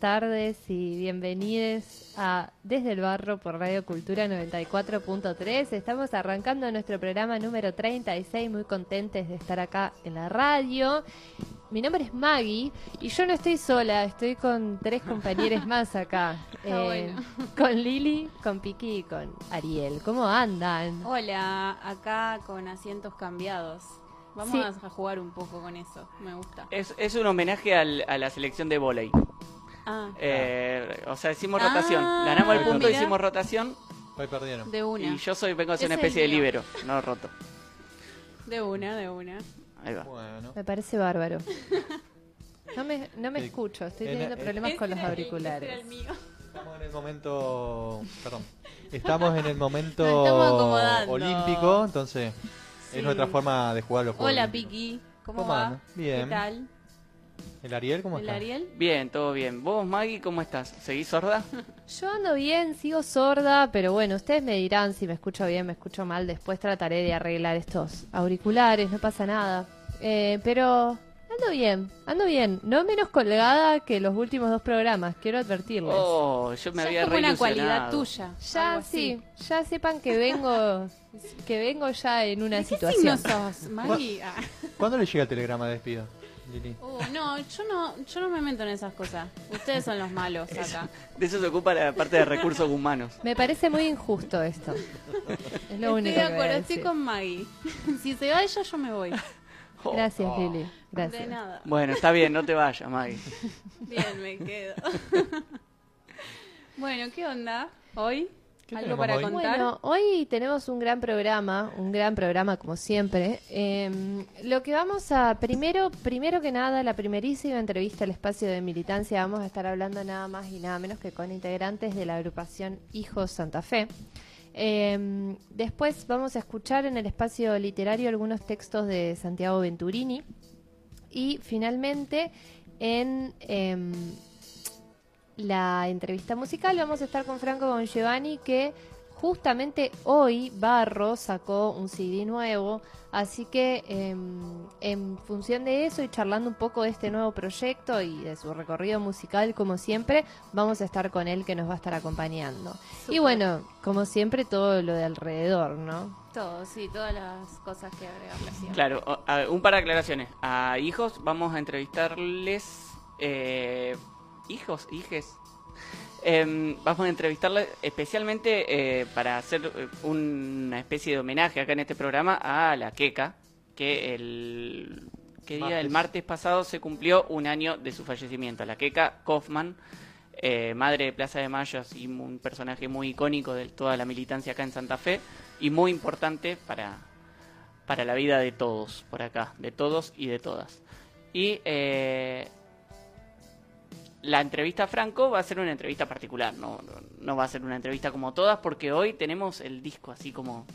tardes y bienvenidos a Desde el Barro por Radio Cultura 94.3. Estamos arrancando nuestro programa número 36, muy contentes de estar acá en la radio. Mi nombre es Maggie y yo no estoy sola, estoy con tres compañeros más acá. Eh, bueno. Con Lili, con Piki y con Ariel. ¿Cómo andan? Hola, acá con asientos cambiados. Vamos Sí. a jugar un poco con eso, me gusta. Es, es un homenaje al- a la selección de volei. Ah, Eh, o sea, hicimos Ah, rotación. Ganamos el punto, mira. hicimos rotación. Hoy perdieron. de una. Y yo soy vengo a ser una especie de libero, no roto. De una, de una. Ahí va. Bueno. Me parece bárbaro. No me, no me escucho, estoy En- teniendo en- problemas con los auriculares. el mío. Estamos en el momento. Perdón. Estamos en el momento olímpico, entonces Sí. es nuestra forma de jugar los juegos. Hola. Piki. ¿Cómo, ¿Cómo va? Bien. ¿Qué tal? ¿El Ariel cómo ¿El está? Ariel? Bien, todo bien. ¿Vos, Maggie, cómo estás? ¿Seguís sorda? Yo ando bien, sigo sorda, pero bueno, ustedes me dirán si me escucho bien, me escucho mal. Después trataré de arreglar estos auriculares, no pasa nada. Eh, pero ando bien, ando bien. No menos colgada que los últimos dos programas, quiero advertirles. Oh, yo me Ya había es como una cualidad tuya. ya así. sí, ya sepan que vengo, que vengo ya en una ¿De qué situación. signo sos, Maggie? ¿Cuándo le llega el telegrama de despido, Lili? Uh, no, yo no, yo no me meto en esas cosas. Ustedes son los malos acá. De eso se ocupa la parte de recursos humanos. Me parece muy injusto esto. Es lo Estoy único de acuerdo, estoy con Maggie. Si se va ella, yo me voy. Oh. Gracias, Lili. Gracias. De nada. Bueno, está bien, no te vayas, Maggie. Bien, me quedo. bueno, ¿qué onda? ¿Hoy? ¿Qué ¿Algo para hoy? contar? Bueno, hoy tenemos un gran programa, un gran programa como siempre. Eh, lo que vamos a, primero, primero que nada, la primerísima entrevista al espacio de militancia, vamos a estar hablando nada más y nada menos que con integrantes de la agrupación Hijos Santa Fe. Eh, después vamos a escuchar en el espacio literario algunos textos de Santiago Venturini. Y finalmente, en em, la entrevista musical vamos a estar con Franco Gongiovanni que justamente hoy Barro sacó un CD nuevo, así que em, en función de eso y charlando un poco de este nuevo proyecto y de su recorrido musical como siempre, vamos a estar con él que nos va a estar acompañando. Y bueno, como siempre todo lo de alrededor, ¿no? Todo, sí, todas las cosas que agregarle siempre. Claro, un par de aclaraciones. A hijos vamos a entrevistarles... eh, hijos, hijes. Em, vamos a entrevistarles especialmente eh, para hacer eh, una especie de homenaje acá en este programa a la Queca, que el, ¿qué día? el Martes. martes pasado se cumplió un año de su fallecimiento. La Queca Kaufman, eh, madre de Plaza de Mayo, así un personaje muy icónico de toda la militancia acá en Santa Fe y muy importante para, para la vida de todos por acá, de todos y de todas. Y eh, la entrevista a Franco va a ser una entrevista particular, no, va a ser una entrevista como todas, porque hoy tenemos el disco así como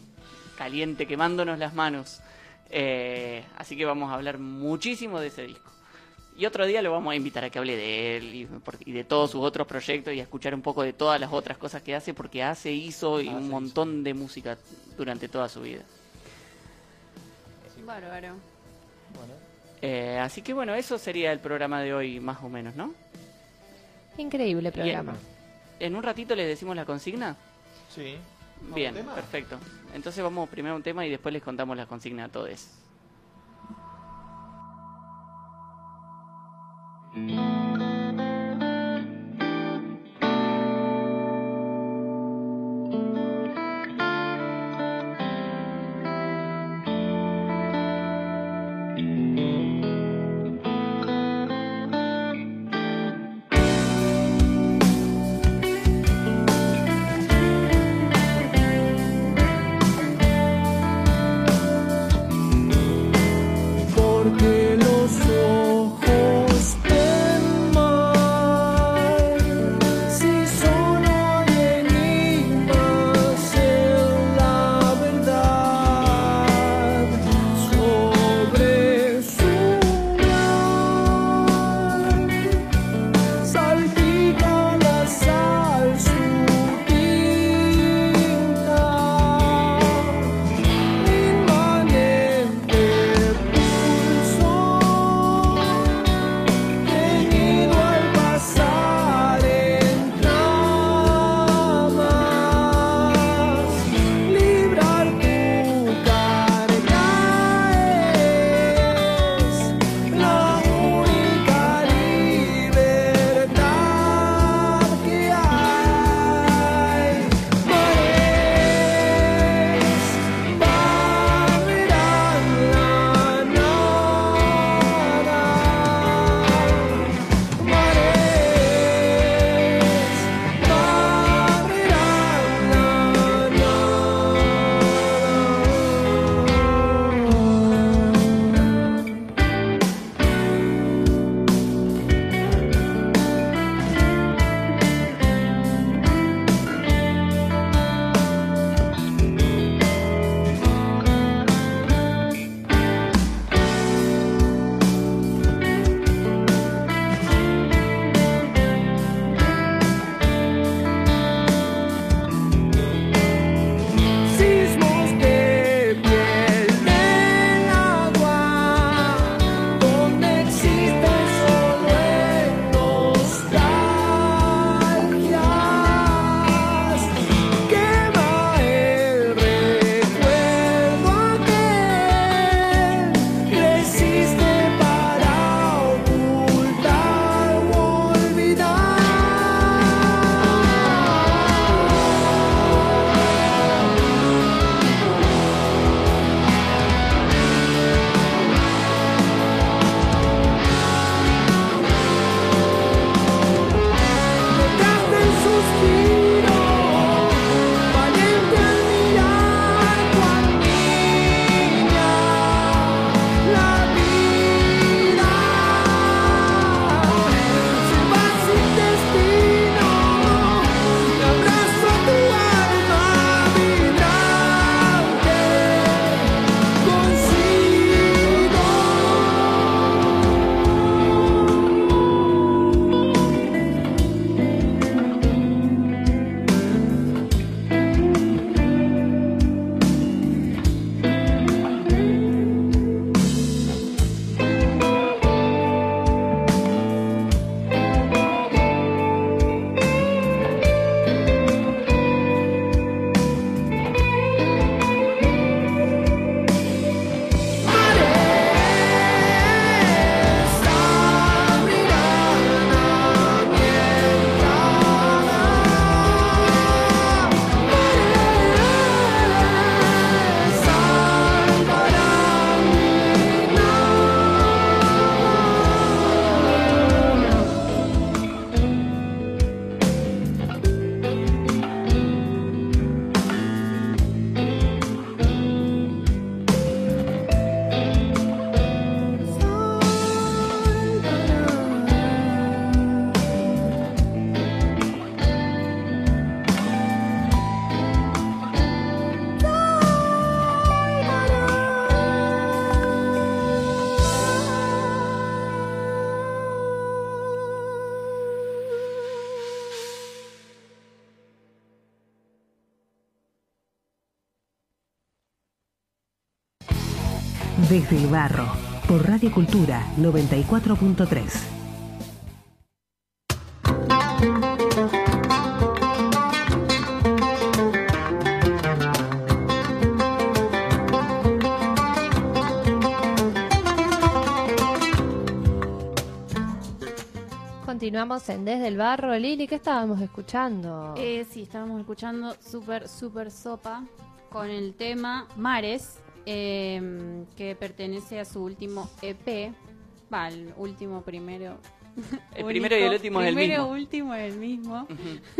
caliente, quemándonos las manos. Eh, así que vamos a hablar muchísimo de ese disco. Y otro día lo vamos a invitar a que hable de él y, por- y de todos sus otros proyectos y a escuchar un poco de todas las otras cosas que hace, porque hace, hizo y Hace, un hizo. montón de música durante toda su vida. Bárbaro. Bueno. Eh, así que bueno, eso sería el programa de hoy más o menos, ¿no? Increíble programa. En un ratito les decimos la consigna. Sí. ¿Vamos Bien, perfecto. Entonces vamos primero a un tema y después les contamos la consigna a todos. Desde el Barro, por Radio Cultura 94.3. Continuamos en Desde el Barro. Lili, ¿qué estábamos escuchando? Eh, sí, estábamos escuchando Super Super Sopa con el tema Mares, eh, que pertenece a su último EP. Va, el último primero. El primero y el último es el Primero mismo. último es el mismo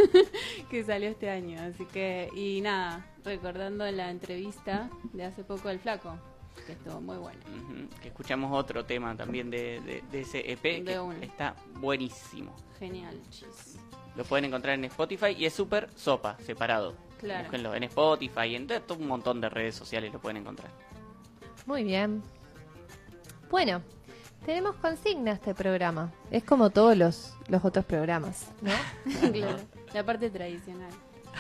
que salió este año. Así que, y nada, recordando la entrevista de hace poco del Flaco, que estuvo muy buena. Ujú, Que escuchamos otro tema también de, de- de ese EP De que está buenísimo. Genial, chis. Lo pueden encontrar en Spotify y es súper sopa, separado. Claro. Búsquenlo en Spotify, en todo un montón de redes sociales lo pueden encontrar. Muy bien. Bueno, tenemos consigna este programa. Es como todos los, los otros programas, ¿no? claro. La parte tradicional.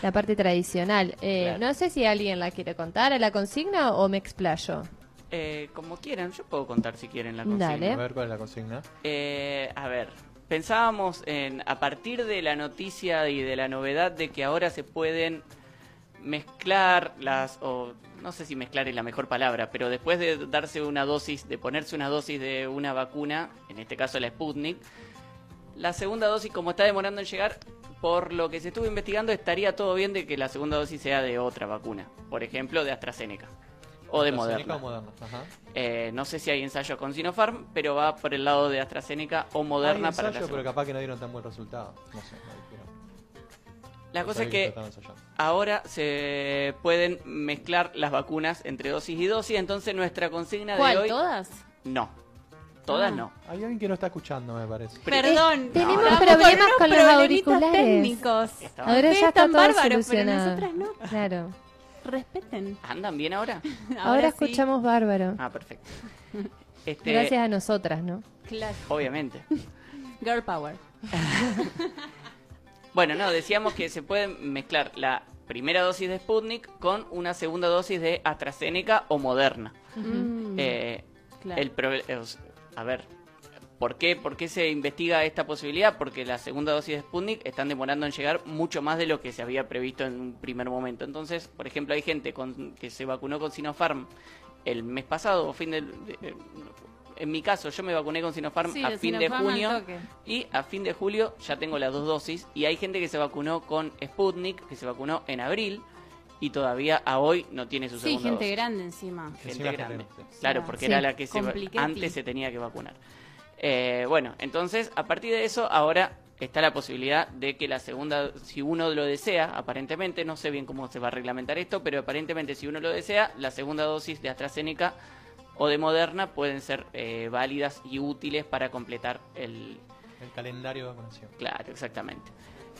La parte tradicional. Eh, Claro. No sé si alguien la quiere contar a la consigna o me explayo. Eh, como quieran, yo puedo contar si quieren la consigna. Dale. A ver cuál es la consigna. Eh, a ver, pensábamos en, a partir de la noticia y de la novedad de que ahora se pueden mezclar las, o no sé si mezclar es la mejor palabra, pero después de darse una dosis, de ponerse una dosis de una vacuna, en este caso la Sputnik, la segunda dosis, como está demorando en llegar, por lo que se estuvo investigando, estaría todo bien de que la segunda dosis sea de otra vacuna, por ejemplo, de AstraZeneca o de AstraZeneca Moderna. o Moderna, ajá. Eh, no sé si hay ensayos con Sinopharm, pero va por el lado de AstraZeneca o Moderna Hay para la ensayo, pero capaz que no dieron tan buen resultado. No sé, no. La No cosa es que ahora se pueden mezclar las vacunas entre dosis y dosis, entonces nuestra consigna de hoy... ¿Todas? No, todas Ah. no. Hay alguien que no está escuchando, me parece. Perdón. tenemos estamos problemas con los auriculares. técnicos. Ahora Ustedes ya está están bárbaros, pero nosotras no. Claro. Respeten. ¿Andan bien ahora? Ahora, sí. escuchamos bárbaro. Ah, perfecto. Este, Gracias a nosotras, ¿no? Claro. Obviamente. Girl power. Bueno, no, decíamos que se pueden mezclar la primera dosis de Sputnik con una segunda dosis de AstraZeneca o Moderna. Mm, Eh, claro. el pro- eh, a ver, ¿por qué, ¿por qué se investiga esta posibilidad? Porque la segunda dosis de Sputnik están demorando en llegar mucho más de lo que se había previsto en un primer momento. Entonces, por ejemplo, hay gente con, que se vacunó con Sinopharm el mes pasado, o fin del... de- eh, en mi caso, yo me vacuné con Sinopharm Sí, a fin de Sinopharm junio y a fin de julio ya tengo las dos dosis y hay gente que se vacunó con Sputnik, que se vacunó en abril y todavía a hoy no tiene su Sí, segunda gente dosis grande encima. gente Encima grande. gente grande, sí. Claro, porque sí, era la que se, antes se tenía que vacunar. Eh, bueno, entonces, a partir de eso, ahora está la posibilidad de que la segunda, si uno lo desea, aparentemente, no sé bien cómo se va a reglamentar esto, pero aparentemente si uno lo desea, la segunda dosis de AstraZeneca o de Moderna pueden ser eh, válidas y útiles para completar el, El calendario de vacunación. Claro, exactamente.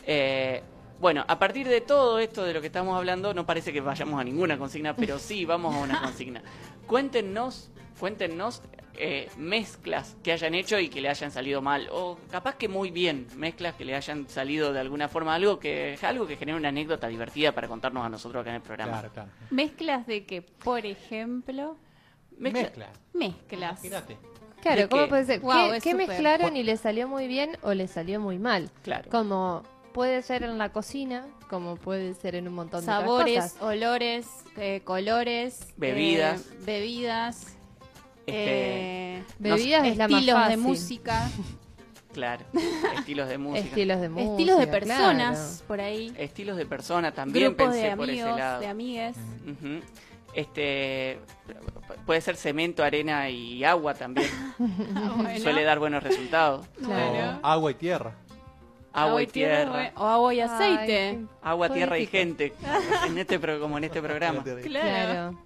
Eh, bueno, a partir de todo esto de lo que estamos hablando, no parece que vayamos a ninguna consigna, pero sí vamos a una consigna. Cuéntenos, cuéntenos eh, mezclas que hayan hecho y que le hayan salido mal, o capaz que muy bien, mezclas que le hayan salido de alguna forma, algo que, algo que genere una anécdota divertida para contarnos a nosotros acá en el programa. Claro, claro. Mezclas de que, por ejemplo, Mezcla- Mezcla. mezclas. Imagínate. Claro, ¿De ¿cómo qué? puede ser? Guau, ¿Qué, qué mezclaron y le salió muy bien o le salió muy mal? Claro. Como puede ser en la cocina, como puede ser en un montón de otras Sabores, cosas. olores, eh, colores, Bebidas. eh, bebidas, Este, eh, Bebidas es la más estilos de fácil. música, Claro, estilos de música. Estilos de música. estilos de personas claro. por ahí, Estilos de persona también grupos pensé de por ese amigos, lado. de amigues. Ujú. Este puede ser cemento, arena y agua también. Bueno, Suele dar buenos resultados. Claro. O agua y tierra. Agua y tierra, O agua y aceite. Ay, agua, tierra y gente, en este pro- como en este programa. Claro. Claro.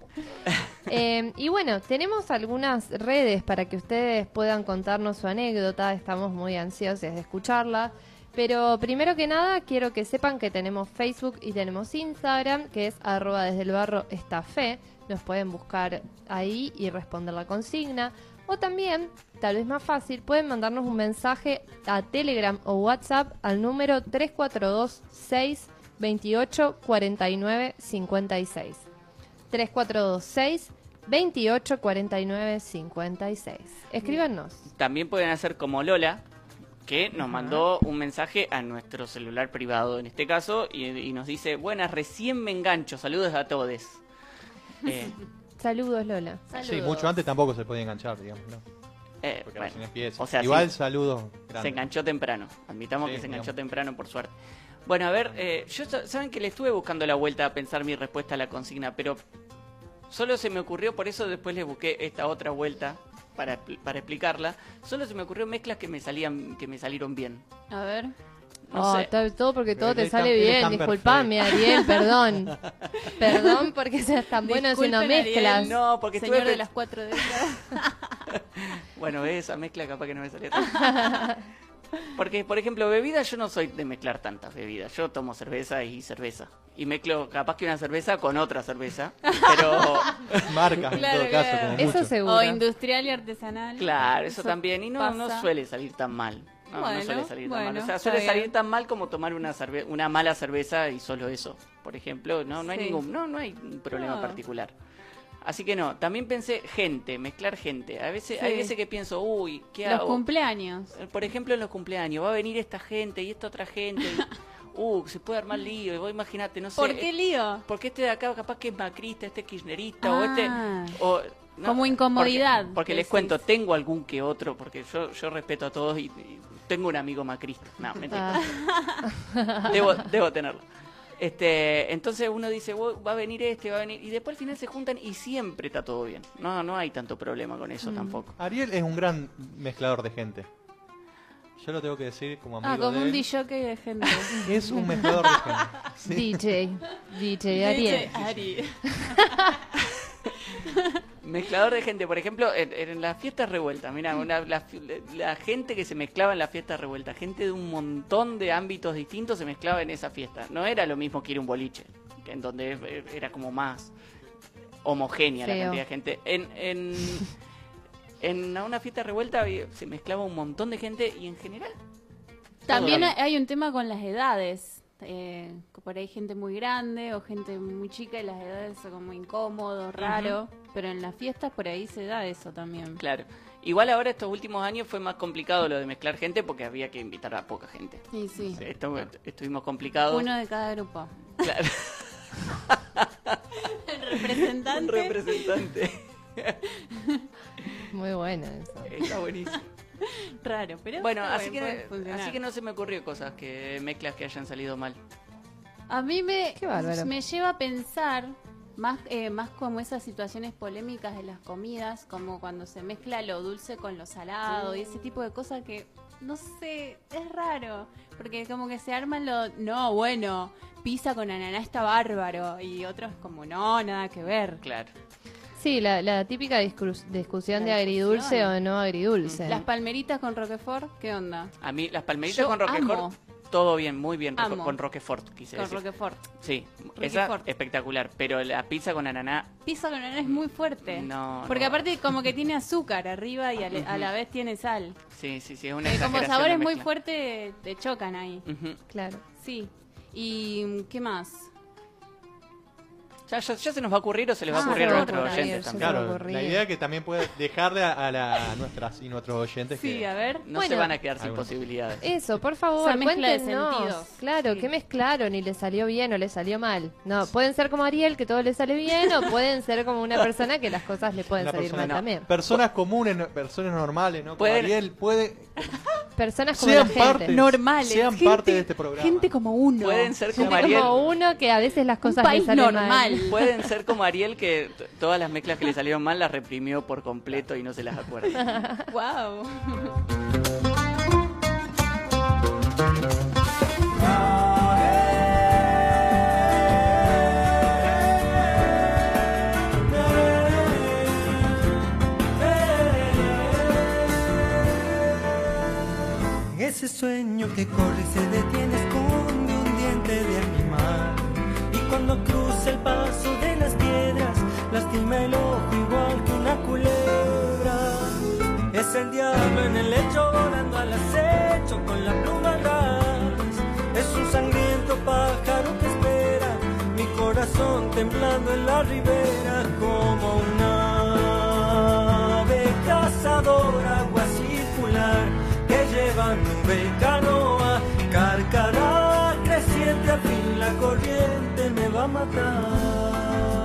Eh, y bueno, tenemos algunas redes para que ustedes puedan contarnos su anécdota. Estamos muy ansiosos de escucharla. Pero primero que nada, quiero que sepan que tenemos Facebook y tenemos Instagram, que es arroba desde el barro esta fe. Nos pueden buscar ahí y responder la consigna. O también, tal vez más fácil, pueden mandarnos un mensaje a Telegram o WhatsApp al número 342 628 49 56. 3426 28 49 56. Escríbanos. También pueden hacer como Lola, que nos mandó un mensaje a nuestro celular privado en este caso y, y nos dice, buenas, recién me engancho, saludos a todos. Eh, Saludos, Lola. Sí, mucho antes tampoco se podía enganchar, digamos, ¿no? eh, Porque bueno, empieza. o sea, Igual sí, saludos se enganchó temprano, admitamos Sí, que se enganchó digamos. temprano por suerte. Bueno, a ver, eh, yo sa- saben que le estuve buscando la vuelta a pensar mi respuesta a la consigna, pero solo se me ocurrió, por eso después le busqué esta otra vuelta para, para explicarla, solo se me ocurrió mezclas que me salían que me salieron bien. A ver. No Oh, sé. está- todo porque Pero todo te sale bien. Disculpame, Ariel, perdón. perdón porque seas tan bueno haciendo Disculpen, mezclas. Ariel. No, porque Señor estuve de las cuatro décadas. Bueno, esa mezcla capaz que no me salía tan. Porque, por ejemplo, bebida, yo no soy de mezclar tantas bebidas. Yo tomo cerveza y cerveza. Y mezclo capaz que una cerveza con otra cerveza. Pero, Marcas, Claro, en todo caso, claro. como Eso mucho. seguro. o industrial y artesanal. claro, eso, también. Y no, no suele salir tan mal. No, no Bueno, suele salir tan mal. O sea, suele salir bien. tan mal como tomar una, cerve- una mala cerveza y solo eso. Por ejemplo, no, no hay ningún, no, no hay un problema No. particular. Así que no, también pensé gente, mezclar gente. A veces, hay veces que pienso, uy, ¿qué Los hago? cumpleaños. Eh, Por ejemplo, en los cumpleaños, va a venir esta gente y esta otra gente. uh, se puede armar lío. Y vos imaginate, no sé. ¿Por qué lío? Porque este de acá capaz que es macrista, este es kirchnerista, o este... Ah. o- no, Como incomodidad, Porque, porque les cuento, tengo algún que otro, porque yo, yo respeto a todos y, y tengo un amigo macrista. No, mentira. Ah, Debo, debo tenerlo. Este, entonces uno dice, "Wo- va a venir este, va a venir... Y después al final se juntan y siempre está todo bien. No, no hay tanto problema con Mm. eso tampoco. Ariel es un gran mezclador de gente. Yo lo tengo que decir como amigo Ah, como de un. DJ de gente. Es un mezclador de gente. Sí. DJ. DJ Ariel. Ari. Mezclador de gente, por ejemplo, en, en las fiestas revueltas, mira, la, la gente que se mezclaba en las fiestas revueltas, gente de un montón de ámbitos distintos se mezclaba en esa fiesta. No era lo mismo que ir a un boliche, en donde eh, era como más homogénea la cantidad de gente. En, en, en una fiesta revuelta se mezclaba un montón de gente y en general... También hay un tema con las edades. Eh, por ahí gente muy grande o gente muy chica y las edades son como incómodo, raro. Pero en las fiestas por ahí se da eso también. Claro. Igual ahora estos últimos años fue más complicado lo de mezclar gente porque había que invitar a poca gente. Sí. Esto- estuvimos complicados. Uno de cada grupo. Claro. El representante. Un representante. Muy bueno eso. Está buenísimo. Raro, pero Bueno, así que, funcionar. así que no se me ocurrió cosas que mezclas que hayan salido mal. A mí me, me lleva a pensar más, eh, más como esas situaciones polémicas de las comidas, como cuando se mezcla lo dulce con lo salado y ese tipo de cosas que, no sé, es raro. Porque como que se arman lo, no, bueno, pizza con ananá está bárbaro y otros como, no, nada que ver. Claro. Sí, la, la típica discus- discusión La de agridulce discusión. o no agridulce. Las palmeritas con Roquefort, ¿qué onda? A mí las palmeritas Yo con Roquefort, amo. todo bien, muy bien. Amo. Con Roquefort, quise Con decir. Roquefort. Sí, esa espectacular. Pero la pizza con ananá, Pizza con ananá es muy fuerte. No, Porque no. aparte como que tiene azúcar arriba y a, le- a la vez tiene sal. sí, sí, sí, es una Eh, como sabores muy fuertes te chocan ahí. Claro. Sí. ¿Y qué más? Ya, ya, ya se nos va a ocurrir o se les va a Ah, ocurrir a nuestros oyentes también. Claro, la idea es que también puede dejarle a, a la- a nuestras y nuestros oyentes Sí, que a ver. No Bueno. se van a quedar sin posibilidades. Eso, por favor, Esa mezcla de cuéntenos. sentidos. Claro, Sí. ¿qué mezclaron y le salió bien o le salió mal? No, pueden ser como Ariel, que todo le sale bien, o pueden ser como una persona que las cosas le pueden una salir persona- mal no. también. personas comunes, no- personas normales, ¿no? Como Pueden- Ariel puede Personas como sean la gente. parte, Normales. sean gente- parte de este programa. Gente como uno. Pueden ser como Gente Ariel. como uno que a veces las cosas le salen normal. mal. Pueden ser como Ariel que todas las mezclas que le salieron mal las reprimió por completo y no se las acuerda. Wow. Ese sueño que corre y se detiene cuando cruza el paso de las piedras, lastima el ojo igual que una culebra. Es el diablo en el lecho volando al acecho con la pluma ras. Es un sangriento pájaro que espera mi corazón temblando en la ribera como una ave cazadora, agua circular que lleva nube y canoa, carcará creciente a fin la corriente va a matar.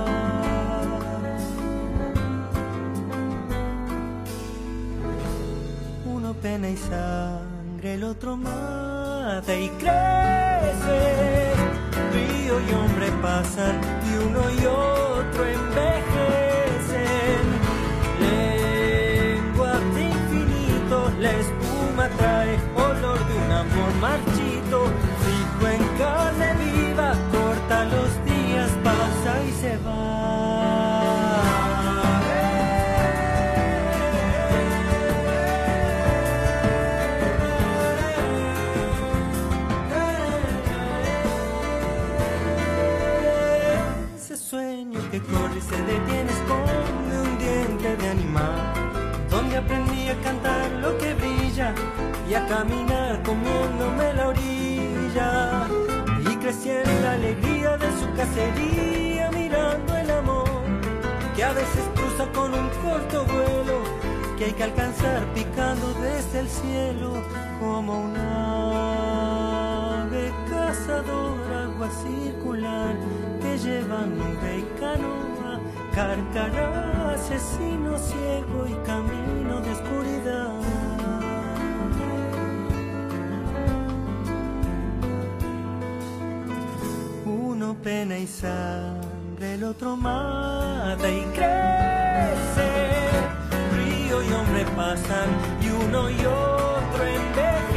Uno pena y sangre, el otro mata y crece. Río y hombre pasan y uno y otro envejecen. Y se detiene esconde un diente de animal donde aprendí a cantar lo que brilla y a caminar comiéndome la orilla. Y crecí la alegría de su cacería mirando el amor que a veces cruza con un corto vuelo que hay que alcanzar picando desde el cielo como una ave cazadora agua circular que lleva nube y canoa carcará asesino ciego y camino de oscuridad uno pena y sangre, el otro mata y crece. Río y hombre pasan y uno y otro envejece.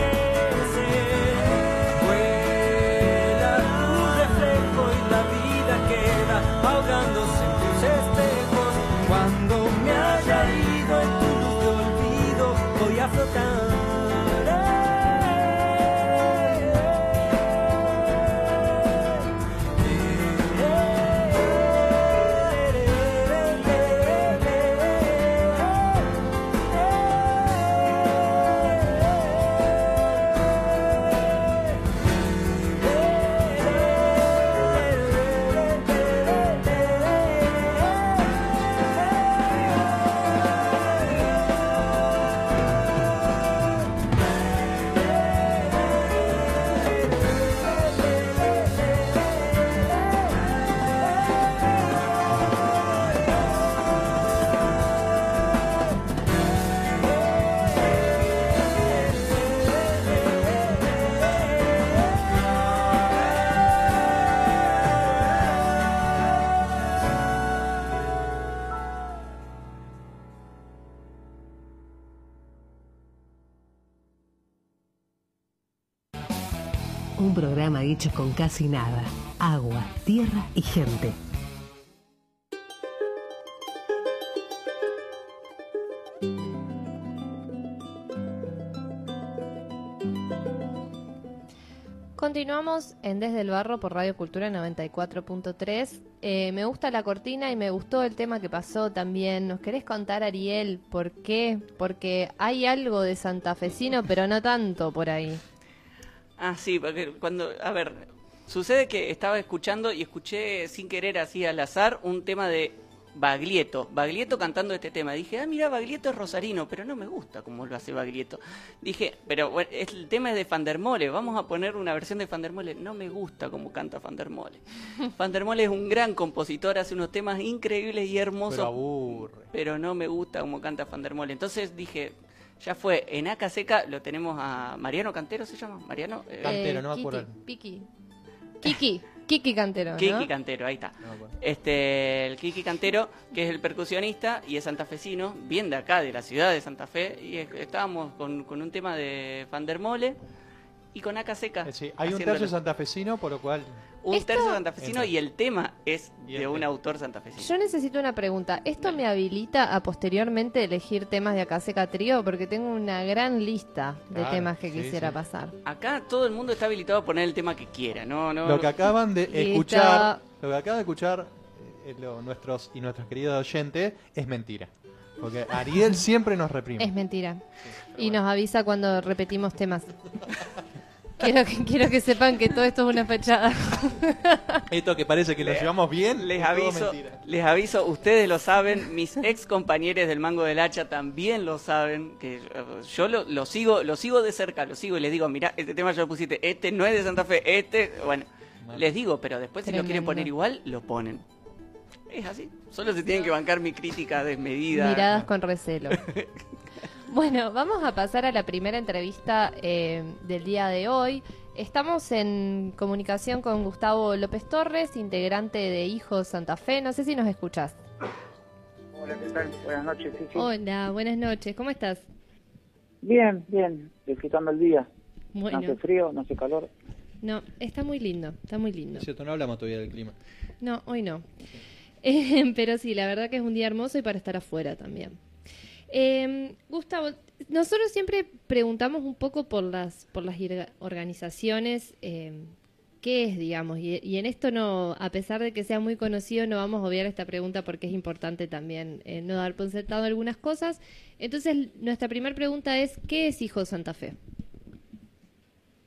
Programa hecho con casi nada. Agua, tierra y gente. Continuamos en Desde el Barro por Radio Cultura 94.3. Eh, me gusta la cortina y me gustó el tema que pasó también. ¿Nos querés contar, Ariel, por qué? Porque hay algo de santafesino, pero no tanto por ahí. Ah, sí, porque cuando, a ver, sucede que estaba escuchando y escuché sin querer así al azar un tema de Baglietto, Baglietto cantando este tema. Dije, ah, mira, Baglietto es rosarino, pero no me gusta como lo hace Baglietto. Dije, pero bueno, el tema es de Fandermole, vamos a poner una versión de Fandermole. No me gusta como canta Fandermole. Fandermole es un gran compositor, hace unos temas increíbles y hermosos. Pero aburre. pero no me gusta como canta Fandermole. Entonces dije, ya fue, en Aca Seca lo tenemos a Mariano Cantero, ¿se llama? Mariano. eh, Cantero, no me Kiki, acuerdo. Piki. Kiki. Kiki Cantero, ¿no? Kiki Cantero, ahí está. No. Este, el Kiki Cantero, que es el percusionista y es santafesino, bien de acá, de la ciudad de Santa Fe, y es- estábamos con, con un tema de Fandermole y con Aca Seca. Eh, sí, hay un tercio santafesino, por lo cual Un Esto- tercio santafesino Entra. y el tema es de un tema. autor santafesino. Yo necesito una pregunta. ¿Esto me habilita a posteriormente elegir temas de Acaseca Trío? Porque tengo una gran lista de Claro, temas que sí, quisiera sí. pasar. Acá todo el mundo está habilitado a poner el tema que quiera, no, no. lo que acaban de escuchar, lo que acaban de escuchar eh, lo- nuestros y nuestros queridos oyentes es mentira. Porque Ariel siempre nos reprime. Es mentira. Y nos avisa cuando repetimos temas. quiero, que, quiero que sepan que todo esto es una fachada. Esto que parece que lo llevamos bien, Les aviso, les aviso, ustedes lo saben, mis ex compañeros del Mango del Hacha también lo saben, que yo lo, lo sigo, lo sigo de cerca, lo sigo y les digo, mira, este tema ya lo pusiste, este no es de Santa Fe, este, bueno, les digo, pero después si lo quieren poner igual, lo ponen. Es así, solo se tienen que bancar mi crítica desmedida. Miradas con recelo. Bueno, vamos a pasar a la primera entrevista eh, del día de hoy. Estamos en comunicación con Gustavo López Torres, integrante de Hijos Santa Fe. No sé si nos escuchás. Hola, ¿qué tal? Buenas noches, sí, sí. Hola, buenas noches. ¿Cómo estás? Bien, bien, disfrutando el día. No hace frío, no hace calor. no, está muy lindo, está muy lindo. Es cierto, no hablamos todavía del clima. No, hoy no. Eh, pero sí, la verdad que es un día hermoso y para estar afuera también. Eh, Gustavo, nosotros siempre preguntamos un poco por las, por las organizaciones, eh, qué es, digamos, y, y en esto no, a pesar de que sea muy conocido, no vamos a obviar esta pregunta porque es importante también eh, no dar por sentado algunas cosas. Entonces, nuestra primera pregunta es, ¿qué es Hijo Santa Fe?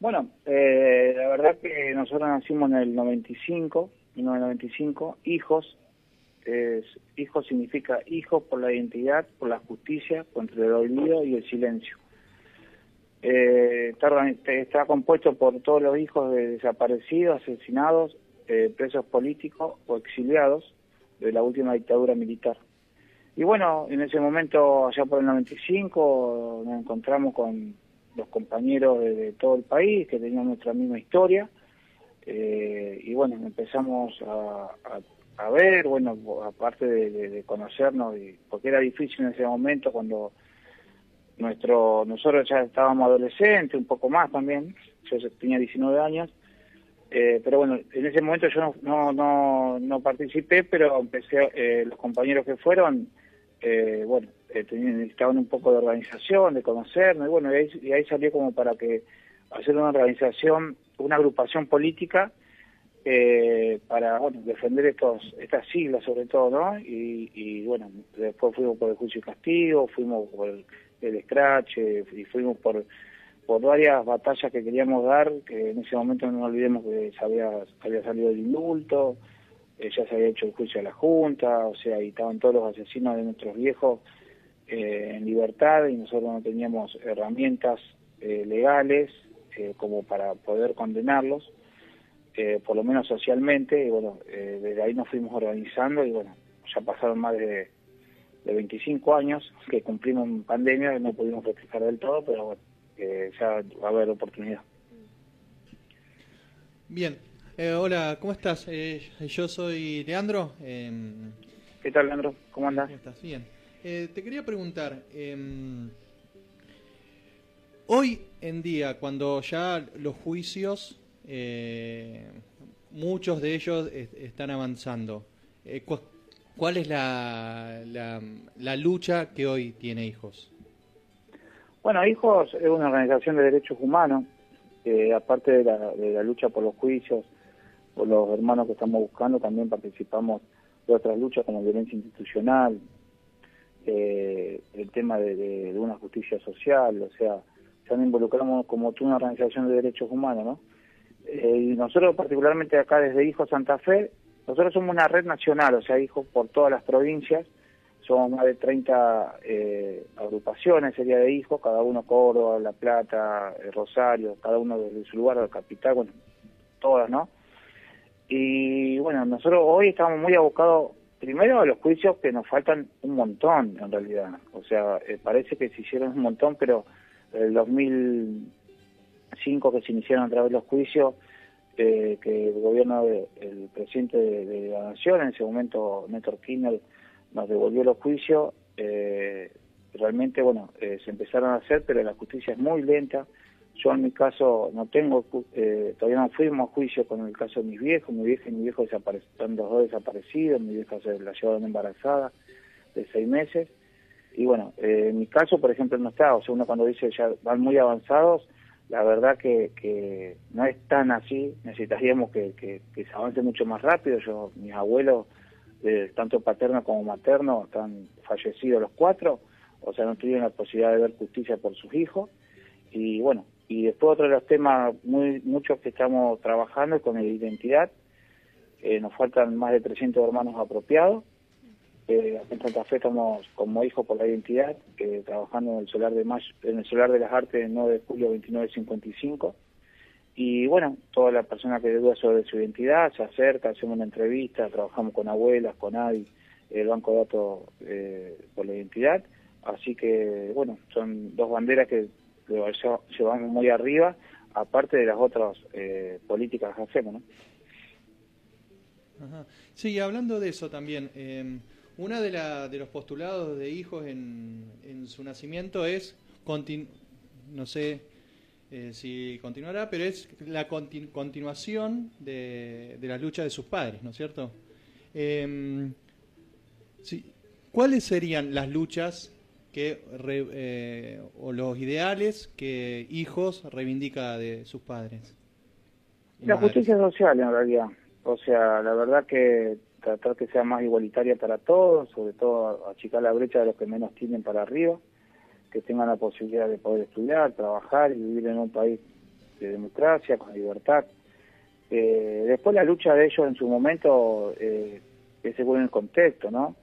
Bueno, eh, la verdad que nosotros nacimos en el 95, 1995, hijos. Es, hijo significa hijo por la identidad, por la justicia, contra el olvido y el silencio. Eh, está, compuesto por todos los hijos de desaparecidos, asesinados, eh, presos políticos o exiliados de la última dictadura militar. Y bueno, en ese momento, allá por el 95, nos encontramos con los compañeros de, todo el país que tenían nuestra misma historia. Eh, y bueno, empezamos a- a ver, bueno, aparte de, conocernos, y, porque era difícil en ese momento cuando nuestro nosotros ya estábamos adolescentes, un poco más también, yo tenía 19 años, eh, pero bueno, en ese momento yo no, no, no, no participé, pero empecé, eh, los compañeros que fueron, eh, bueno, eh, tenían, necesitaban un poco de organización, de conocernos, y bueno, y ahí, y ahí salió como para que hacer una organización, una agrupación política eh, para, bueno, defender estos estas siglas sobre todo, ¿no? Y, y bueno, después fuimos por el juicio y castigo, fuimos por el, el scratch, eh, y fuimos por por varias batallas que queríamos dar, que en ese momento no olvidemos que se había, había salido el indulto, eh, ya se había hecho el juicio a la Junta, o sea, y estaban todos los asesinos de nuestros viejos eh, en libertad y nosotros no teníamos herramientas eh, legales como para poder condenarlos, eh, por lo menos socialmente, y bueno, eh, desde ahí nos fuimos organizando y bueno, ya pasaron más de, de 25 años que cumplimos en pandemia, no pudimos festejar del todo, pero bueno, eh, ya va a haber oportunidad. Bien, Eh, hola, ¿cómo estás? Eh, yo soy Leandro. em, ¿Qué tal, Leandro? ¿Cómo andas? ¿Cómo estás? Bien. Eh, te quería preguntar, em, hoy en día, cuando ya los juicios, eh, muchos de ellos es- están avanzando, eh, cu- ¿cuál es la, la, la lucha que hoy tiene hijos? Bueno, Hijos es una organización de derechos humanos, eh, aparte de la, de la lucha por los juicios, por los hermanos que estamos buscando, también participamos de otras luchas como violencia institucional, eh, el tema de, de- de una justicia social, o sea, se han involucrado como tú una organización de derechos humanos, ¿no? Eh, y nosotros particularmente acá desde Hijos Santa Fe, nosotros somos una red nacional, o sea, hijos por todas las provincias, somos más de 30 eh, agrupaciones, sería de hijos, cada uno Córdoba, La Plata, eh, Rosario, cada uno desde su lugar, la capital, bueno, todas, ¿no? Y bueno, nosotros hoy estamos muy abocados primero a los juicios que nos faltan un montón en realidad. O sea, eh, parece que se hicieron un montón, pero el 2005 que se iniciaron a través de los juicios, eh, que el gobierno, de- el presidente de, de la Nación, en ese momento Néstor Kirchner, nos devolvió los juicios, eh, realmente, bueno, eh, se empezaron a hacer, pero la justicia es muy lenta. Yo en mi caso no tengo, eh, todavía no fuimos a juicio con el caso de mis viejos, mi vieja y mi viejo están los dos desaparecidos, mi vieja se la llevaron embarazada de seis meses. Y bueno, eh, en mi caso, por ejemplo, no está, o sea, uno cuando dice ya van muy avanzados, la verdad que, que no es tan así, necesitaríamos que, que, se avance mucho más rápido. Yo, mis abuelos, eh, tanto paterno como materno, están fallecidos los cuatro, o sea, no tuvieron la posibilidad de ver justicia por sus hijos. Y bueno, Y después otro de los temas muy muchos que estamos trabajando es con la identidad. Eh, nos faltan más de 300 hermanos apropiados. Eh, en Santa Fe estamos como hijo por la identidad, eh, trabajando en el solar de Mayo, en el solar de las artes el 9 de julio 2955. Y bueno, toda la persona que duda sobre su identidad se acerca, hacemos una entrevista, trabajamos con abuelas, con ADI, el Banco de Datos eh, por la Identidad. Así que, bueno, son dos banderas que llevamos muy arriba, aparte de las otras eh, políticas que hacemos, ¿no? Ajá. Sí, hablando de eso también, eh, una de, la, de los postulados de hijos en, en su nacimiento es, no sé eh, si continuará, pero es la continuación de, de, la lucha de sus padres, ¿no es cierto? Eh, sí, ¿Cuáles serían las luchas que eh, o los ideales que hijos reivindica de sus padres? La justicia social, en realidad. O sea, la verdad que tratar que sea más igualitaria para todos, sobre todo achicar la brecha de los que menos tienen para arriba, que tengan la posibilidad de poder estudiar, trabajar y vivir en un país de democracia, con libertad. Eh, después la lucha de ellos en su momento eh, es según el contexto, ¿no?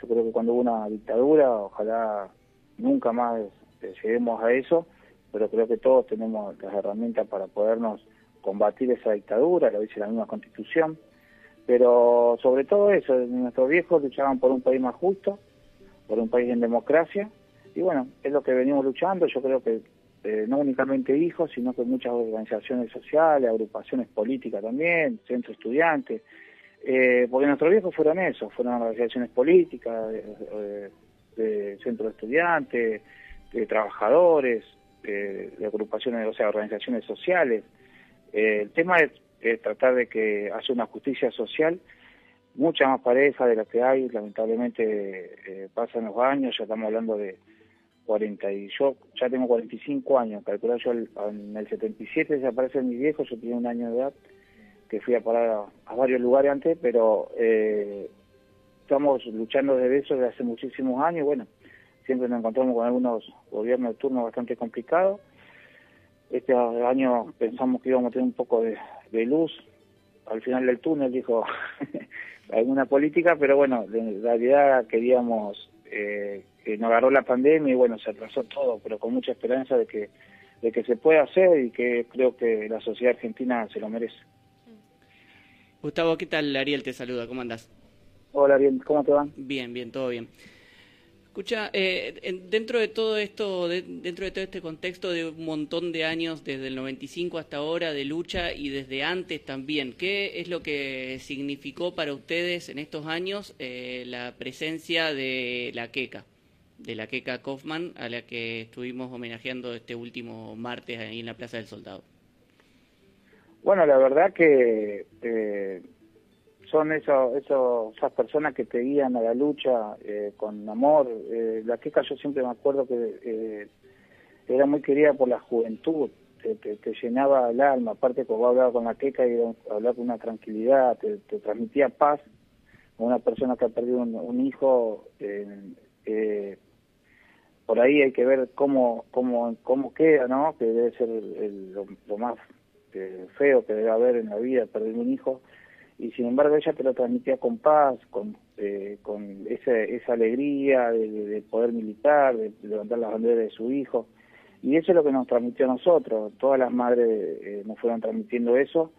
Yo creo que cuando hubo una dictadura, ojalá nunca más eh, lleguemos a eso, pero creo que todos tenemos las herramientas para podernos combatir esa dictadura, lo dice la misma constitución. Pero sobre todo eso, nuestros viejos luchaban por un país más justo, por un país en democracia, y bueno, es lo que venimos luchando, yo creo que eh, no únicamente hijos, sino que muchas organizaciones sociales, agrupaciones políticas también, centros estudiantes, eh, porque nuestros viejos fueron eso, fueron organizaciones políticas, de, centros estudiantes, de trabajadores, de, agrupaciones, o sea, organizaciones sociales. Eh, el tema es, tratar de que haya una justicia social. Mucha más pareja de la que hay, lamentablemente eh, pasan los años, ya estamos hablando de 40 y yo ya tengo 45 años, calcular yo en el 77 desaparece mi viejo, yo tenía un año de edad, que fui a parar a, varios lugares antes, pero eh, estamos luchando desde eso desde hace muchísimos años, bueno, siempre nos encontramos con algunos gobiernos de turno bastante complicados, este año pensamos que íbamos a tener un poco de, luz al final del túnel, dijo alguna política, pero bueno, en realidad queríamos eh, que nos agarró la pandemia y bueno, se atrasó todo, pero con mucha esperanza de que, de que se pueda hacer y que creo que la sociedad argentina se lo merece. Gustavo, ¿qué tal? Ariel te saluda, ¿cómo andas? Hola, bien, ¿cómo te va? Bien, bien, todo bien. Escucha, eh, dentro de todo esto, dentro de todo este contexto de un montón de años, desde el 95 hasta ahora, de lucha y desde antes también, ¿qué es lo que significó para ustedes en estos años eh, la presencia de la queca, de la queca Kaufman, a la que estuvimos homenajeando este último martes ahí en la Plaza del Soldado? Bueno, la verdad que eh, son eso, eso, esas personas que te guían a la lucha eh, con amor. Eh, la queca yo siempre me acuerdo que eh, era muy querida por la juventud, te, te, llenaba el alma, aparte cuando hablaba con la queca y hablaba con una tranquilidad, te, transmitía paz. Una persona que ha perdido un, hijo, eh, por ahí hay que ver cómo, cómo, cómo queda, ¿no? Que debe ser el, lo, lo, más feo que debe haber en la vida, perder un hijo y sin embargo ella te lo transmitía con paz, con, eh, con esa, esa alegría de, poder militar, de, levantar las banderas de su hijo. Y eso es lo que nos transmitió a nosotros, todas las madres eh, nos fueron transmitiendo eso.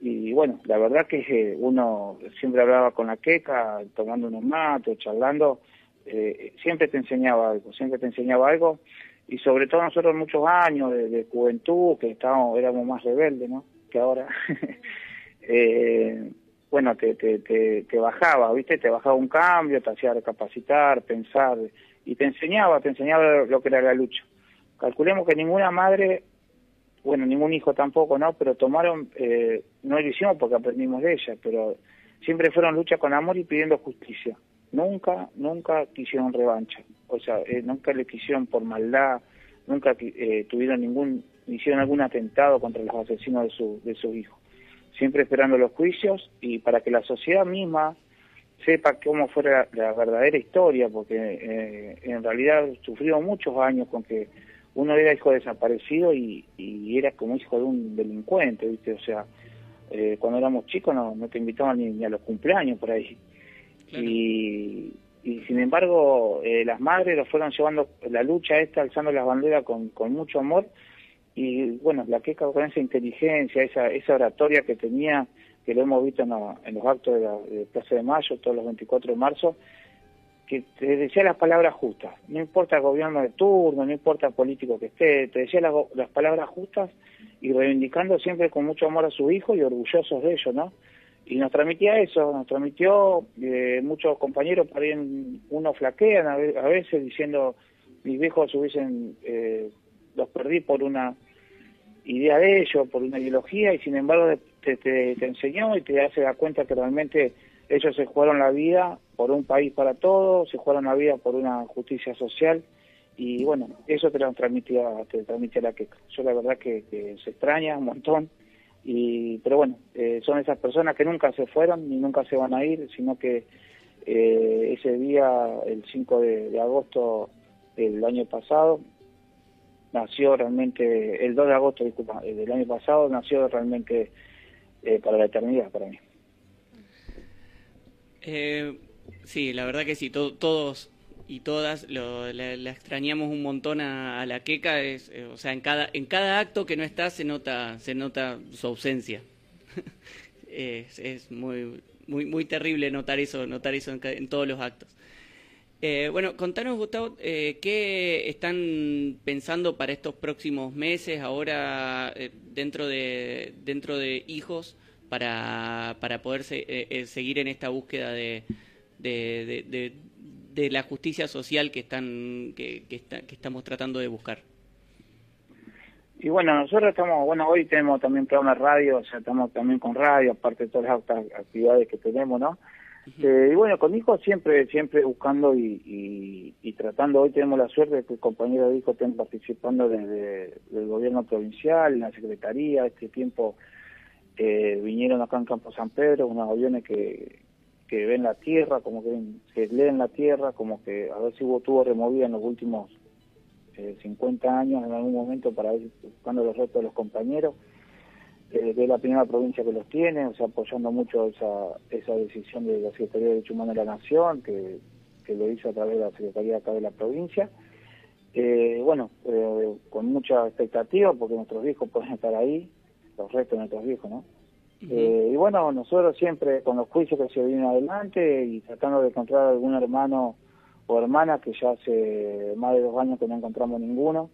Y bueno, la verdad que eh, uno siempre hablaba con la queca, tomando unos matos, charlando, siempre te enseñaba algo, siempre te enseñaba algo. Y sobre todo nosotros muchos años de, juventud, que estábamos, éramos más rebeldes, ¿no? Que ahora. eh, bueno, te, te, te, bajaba, ¿viste? Te bajaba un cambio, te hacía recapacitar, pensar, y te enseñaba, te enseñaba lo que era la lucha. Calculemos que ninguna madre, bueno, ningún hijo tampoco, ¿no? Pero tomaron, eh, no lo hicimos porque aprendimos de ella, pero siempre fueron lucha con amor y pidiendo justicia. Nunca, nunca quisieron revancha. O sea, eh, nunca le quisieron por maldad, nunca eh, tuvieron ningún, hicieron algún atentado contra los asesinos de su, de sus hijos siempre esperando los juicios y para que la sociedad misma sepa cómo fue la, verdadera historia, porque eh, en realidad sufrió muchos años con que uno era hijo desaparecido y, y era como hijo de un delincuente, ¿viste? O sea, eh, cuando éramos chicos no, no te invitaban ni, ni a los cumpleaños por ahí. Y, y sin embargo, eh, las madres lo fueron llevando la lucha esta, alzando las banderas con, con mucho amor. Y bueno, la queca con esa inteligencia, esa, esa oratoria que tenía, que lo hemos visto en, la- en los actos de la de Plaza de Mayo, todos los 24 de marzo, que te decía las palabras justas. No importa el gobierno de turno, no importa el político que esté, te decía las, palabras justas y reivindicando siempre con mucho amor a su hijo y orgullosos de ellos, ¿no? Y nos transmitía eso, nos transmitió eh, muchos compañeros, por ahí uno flaquean a veces diciendo, mis viejos hubiesen, eh, los perdí por una idea de ellos, por una ideología, y sin embargo te, te, enseñó y te hace dar cuenta que realmente ellos se jugaron la vida por un país para todos, se jugaron la vida por una justicia social, y bueno, eso te lo transmitía, te transmitía la queca. Yo la verdad que, que se extraña un montón, y pero bueno, eh, son esas personas que nunca se fueron ni nunca se van a ir, sino que eh, ese día, el 5 de, de agosto del año pasado, nació realmente, el 2 de agosto, eh, del año pasado, nació realmente eh, para la eternidad para mí. Eh, sí, la verdad que sí, to- todos y todas lo, la, extrañamos un montón a, a la queca, es, eh, o sea, en cada, en cada acto que no está se nota, se nota su ausencia. es es muy, muy, muy terrible notar eso, notar eso en, en todos los actos. Eh, bueno, contanos, Gustavo, eh, ¿qué están pensando para estos próximos meses ahora eh, dentro de dentro de hijos para, para poder se- eh, eh, seguir en esta búsqueda de, de, la justicia social que están que, que, estamos tratando de buscar? Y bueno, nosotros estamos, bueno, hoy tenemos también programa de radio, o sea, estamos también con radio, aparte de todas las actividades que tenemos, ¿no? Eh, y bueno, con hijos siempre siempre buscando y, y, y tratando. Hoy tenemos la suerte de que compañeros de hijos estén participando desde el gobierno provincial, en la secretaría. Este tiempo eh, vinieron acá en Campo San Pedro unos aviones que, que ven la tierra, como que, que leen la tierra, como que a ver si hubo tuvo removida en los últimos eh, 50 años en algún momento para ver buscando los restos de los compañeros eh, es la primera provincia que los tiene, o sea, apoyando mucho esa, esa decisión de la Secretaría de Derechos Humanos de la Nación, que, que lo hizo a través de la Secretaría acá de la provincia. Eh, bueno, eh, con mucha expectativa, porque nuestros hijos pueden estar ahí, los restos de nuestros hijos, ¿no? Eh, y bueno, nosotros siempre con los juicios que se vienen adelante y tratando de encontrar algún hermano o hermana que ya hace más de dos años que no encontramos ninguno,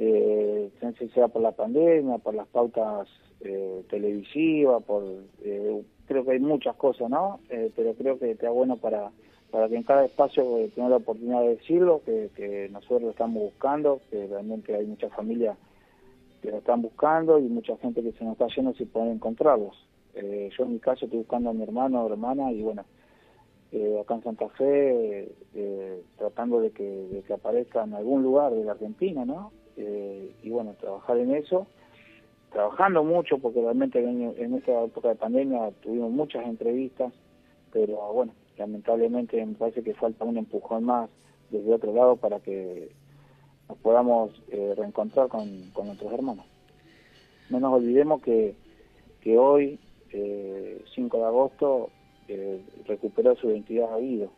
eh, sea por la pandemia, por las pautas eh, televisivas, por eh, creo que hay muchas cosas, ¿no? Eh, pero creo que está bueno para para que en cada espacio eh, tenga la oportunidad de decirlo, que, nosotros lo estamos buscando, que realmente hay muchas familias que lo están buscando y mucha gente que se nos está yendo si pueden encontrarlos. Eh, yo en mi caso estoy buscando a mi hermano o hermana y bueno, eh, acá en Santa Fe, eh, tratando de que, de que aparezca en algún lugar de la Argentina, ¿no? Eh, y bueno, trabajar en eso, trabajando mucho, porque realmente en, en esta época de pandemia tuvimos muchas entrevistas, pero bueno, lamentablemente me parece que falta un empujón más desde otro lado para que nos podamos eh, reencontrar con, con nuestros hermanos. No nos olvidemos que, que hoy, eh, 5 de agosto, eh, recuperó su identidad a Guido.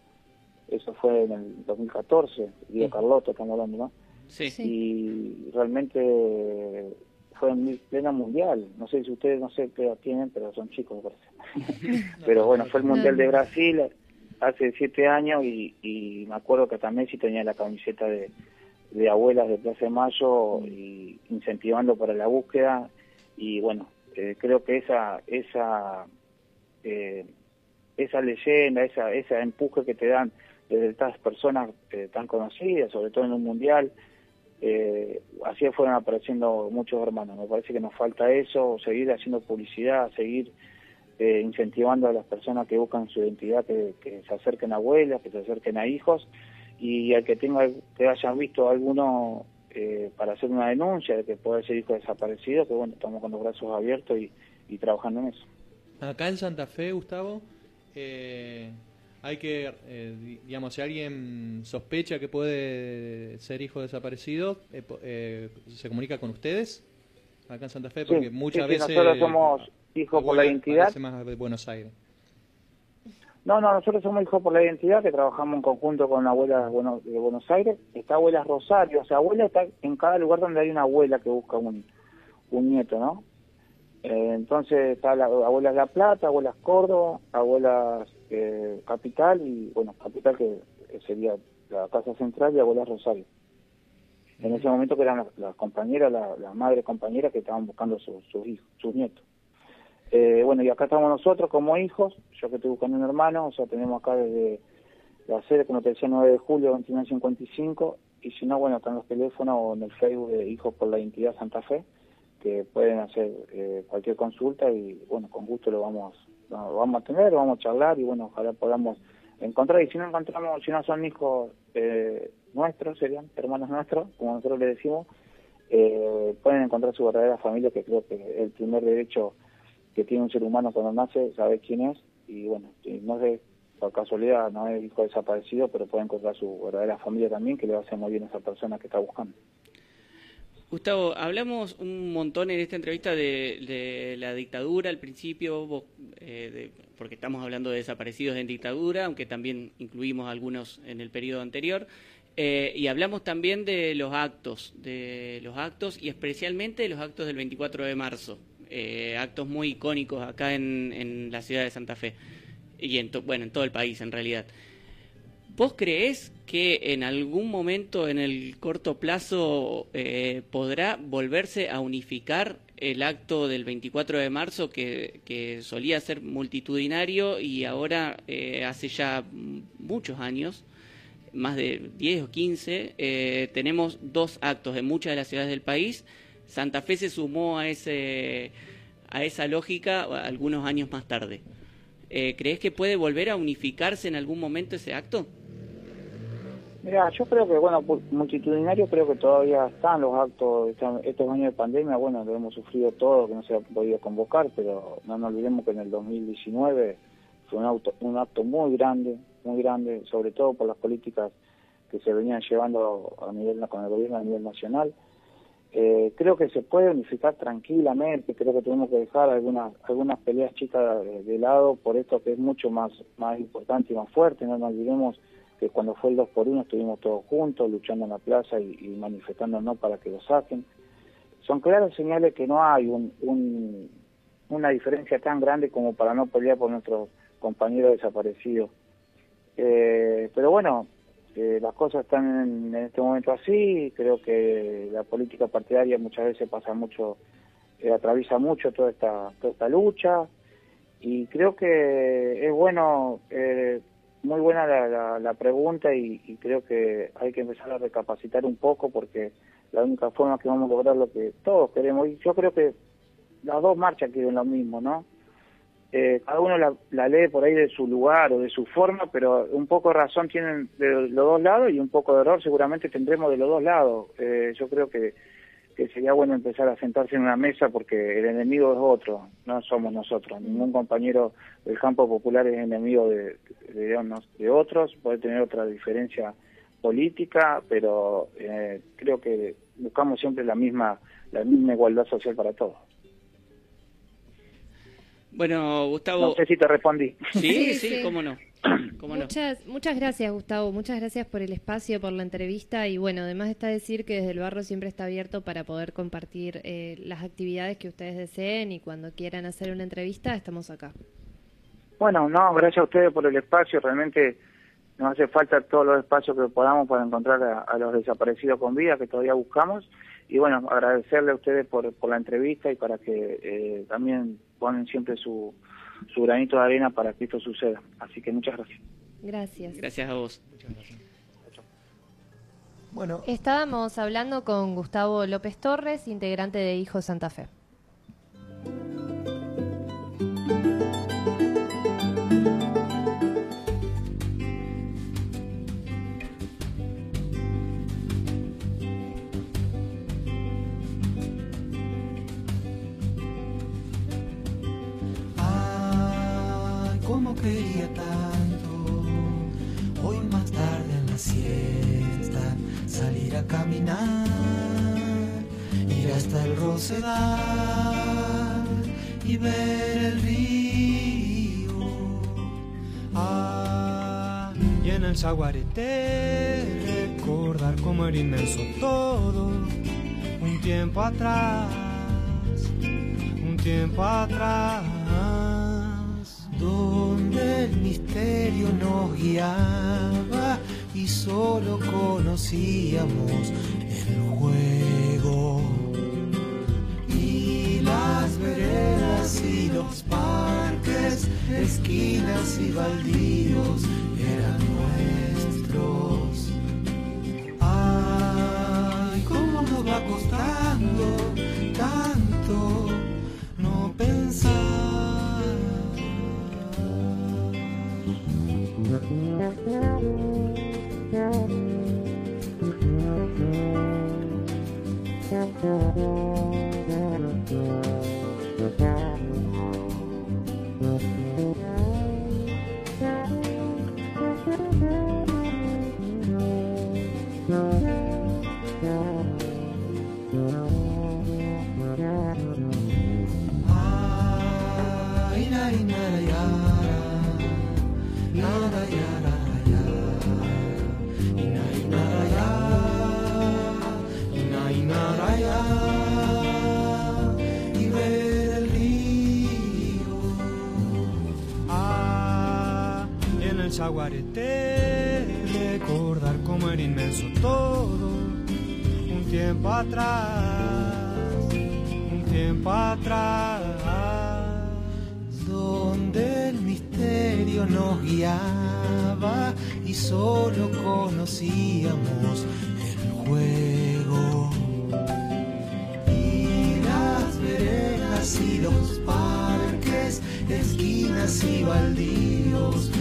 Eso fue en el 2014, Guido Carlotto, estamos hablando, ¿no? Sí. Y realmente fue en plena mundial. No sé si ustedes, no sé qué edad tienen, pero son chicos, me parece. pero bueno, fue el Mundial de Brasil hace siete años y, y me acuerdo que también sí tenía la camiseta de, de abuelas de Plaza de Mayo y incentivando para la búsqueda y bueno eh, creo que esa esa eh, esa leyenda esa ese empuje que te dan desde estas personas eh, tan conocidas sobre todo en un mundial eh, así fueron apareciendo muchos hermanos me parece que nos falta eso seguir haciendo publicidad seguir eh, incentivando a las personas que buscan su identidad que, se acerquen a abuelas que se acerquen a hijos y al que tenga que hayan visto alguno eh, para hacer una denuncia de que puede ser hijo desaparecido, que bueno, estamos con los brazos abiertos y, y trabajando en eso. Acá en Santa Fe, Gustavo, eh, hay que, eh, di- digamos, si alguien sospecha que puede ser hijo desaparecido, eh, eh, se comunica con ustedes acá en Santa Fe, porque sí, muchas sí, veces nosotros somos hijos por la identidad. más de Buenos Aires. No, no, nosotros somos hijos por la identidad, que trabajamos en conjunto con la abuela de Buenos, de Buenos Aires. Está abuela Rosario, o sea, abuela está en cada lugar donde hay una abuela que busca un, un nieto, ¿no? Eh, entonces está la abuelas La Plata, abuelas Córdoba, abuelas eh, Capital y, bueno, Capital que sería la Casa Central y abuelas Rosario. En ese momento que eran las, las compañeras, la- las madres compañeras que estaban buscando sus, sus hijos, sus nietos. Eh, bueno, y acá estamos nosotros como hijos, yo que estoy buscando un hermano, o sea, tenemos acá desde la sede, como te decía, 9 de julio, 2955, y si no, bueno, están los teléfonos o en el Facebook de Hijos por la Identidad Santa Fe, que pueden hacer eh, cualquier consulta y, bueno, con gusto lo vamos, vamos a tener, vamos a charlar y, bueno, ojalá podamos encontrar, y si no encontramos, si no son hijos eh, nuestros, serían hermanos nuestros, como nosotros le decimos, eh, pueden encontrar su verdadera familia, que creo que es el primer derecho que tiene un ser humano cuando nace, saber quién es, y bueno, no sé, por casualidad no es hijo desaparecido, pero puede encontrar su verdadera familia también, que le va a hacer muy bien a esa persona que está buscando. Gustavo, hablamos un montón en esta entrevista de, la dictadura al principio, eh, de- porque estamos hablando de desaparecidos en dictadura, aunque también incluimos algunos en el periodo anterior, eh, y hablamos también de los actos, de los actos y especialmente de los actos del 24 de marzo, eh, actos muy icónicos acá en, en la ciudad de Santa Fe y en, to- bueno, en todo el país en realidad. ¿Vos creés que en algún momento en el corto plazo eh, podrá volverse a unificar el acto del 24 de marzo que, solía ser multitudinario y ahora eh, hace ya muchos años, más de 10 o 15, eh, tenemos dos actos en muchas de las ciudades del país. Santa Fe se sumó a, ese, a esa lógica algunos años más tarde. Eh, ¿Crees que puede volver a unificarse en algún momento ese acto? Mira, yo creo que, bueno, multitudinario creo que todavía están los actos, están- estos años de pandemia, bueno, lo hemos sufrido todo, que no se ha podido convocar, pero no nos olvidemos que en el 2019 fue un, auto, un acto muy grande, muy grande, sobre todo por las políticas que se venían llevando a nivel con el gobierno a nivel nacional. Eh, creo que se puede unificar tranquilamente, creo que tenemos que dejar algunas algunas peleas chicas de, de lado por esto que es mucho más más importante y más fuerte, no nos olvidemos que cuando fue el 2 por 1 estuvimos todos juntos luchando en la plaza y, y manifestándonos para que lo saquen. Son claras señales que no hay un, un- una diferencia tan grande como para no pelear por nuestros compañeros desaparecidos. Eh, pero bueno, eh, las cosas están en, este momento así, creo que la política partidaria muchas veces pasa mucho, eh, atraviesa mucho toda esta, toda esta lucha y creo que es bueno, muy buena la, la, la pregunta y, y creo que hay que empezar a recapacitar un poco porque la única forma que vamos a lograr lo que todos queremos y yo creo que las dos marchas quieren lo mismo, ¿no? Eh, cada uno la, la lee por ahí de su lugar o de su forma, pero un poco de razón tienen de los dos lados y un poco de error seguramente tendremos de los dos lados. Eh, yo creo que, que sería bueno empezar a sentarse en una mesa porque el enemigo es otro, no somos nosotros. Ningún compañero del campo popular es enemigo de, de, de- de otros, puede tener otra diferencia política, pero eh, creo que buscamos siempre la misma, la misma igualdad social para todos. Bueno, Gustavo. No sé si te respondí. Sí, Sí, sí, sí. cómo no. Muchas, muchas gracias, Gustavo. Muchas gracias por el espacio, por la entrevista. Y bueno, además está decir que desde el barro siempre está abierto para poder compartir eh, las actividades que ustedes deseen y cuando quieran hacer una entrevista, estamos acá. Bueno, no, gracias a ustedes por el espacio. Realmente nos hace falta todos los espacios que podamos para encontrar a, a los desaparecidos con vida que todavía buscamos. Y bueno, agradecerle a ustedes por, por la entrevista y para que eh, también ponen siempre su, su granito de arena para que esto suceda. Así que muchas gracias. Gracias. Gracias a vos. Bueno, Estábamos hablando con Gustavo López Torres, integrante de Hijo Santa Fe. Quería tanto. Hoy más tarde en la siesta salir a caminar, ir hasta el Rosedal y ver el río. Ah, y en el Zaguarete recordar cómo era inmenso todo. Un tiempo atrás, un tiempo atrás, donde el misterio nos guiaba y solo conocíamos el juego. Y las veredas y los parques, esquinas y baldíos eran nuestros. Ay, cómo nos va costando Ay, Zaguarete recordar cómo era inmenso todo un tiempo atrás, un tiempo atrás, donde el misterio nos guiaba y solo conocíamos el juego. Y las veredas y los parques, esquinas y baldíos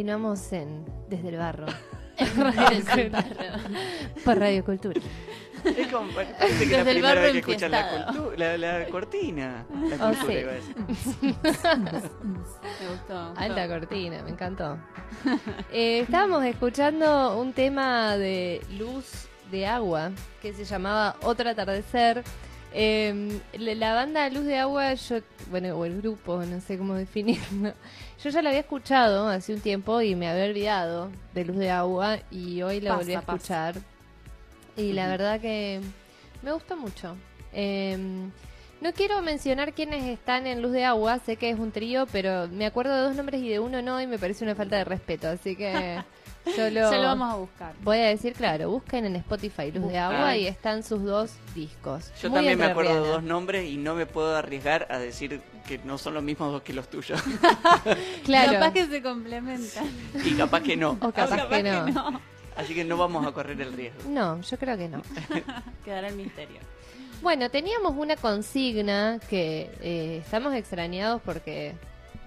Continuamos en Desde el Barro. Desde el barro. Por Radio Cultura. Es como, parece que Desde la primera vez que escuchan la, cortina. La Oh, cultura, sí. iba a decir. Me gustó. Alta cortina, me encantó. Eh, estábamos escuchando un tema de luz de agua que se llamaba Otro atardecer. Eh, la la banda Luz de Agua, yo, bueno, o el grupo, no sé cómo definirlo. Yo ya la había escuchado hace un tiempo y me había olvidado de Luz de Agua y hoy la Pasa, volví a pasa. escuchar. Y la verdad que me gustó mucho. Eh, no quiero mencionar quiénes están en Luz de Agua, sé que es un trío, pero me acuerdo de dos nombres y de uno no, y me parece una falta de respeto, así que solo, Ya lo vamos a buscar. voy a decir, claro, busquen en Spotify Luz de Agua y están sus dos discos. Yo Muy también me acuerdo de entrerriana. dos nombres y no me puedo arriesgar a decir que no son los mismos dos que los tuyos. Claro, Capaz que se complementan. y capaz que no. o capaz, Capaz que no. no. Así que no vamos a correr el riesgo. No, yo creo que no. Quedará el misterio. Bueno, teníamos una consigna que eh, estamos extrañados porque,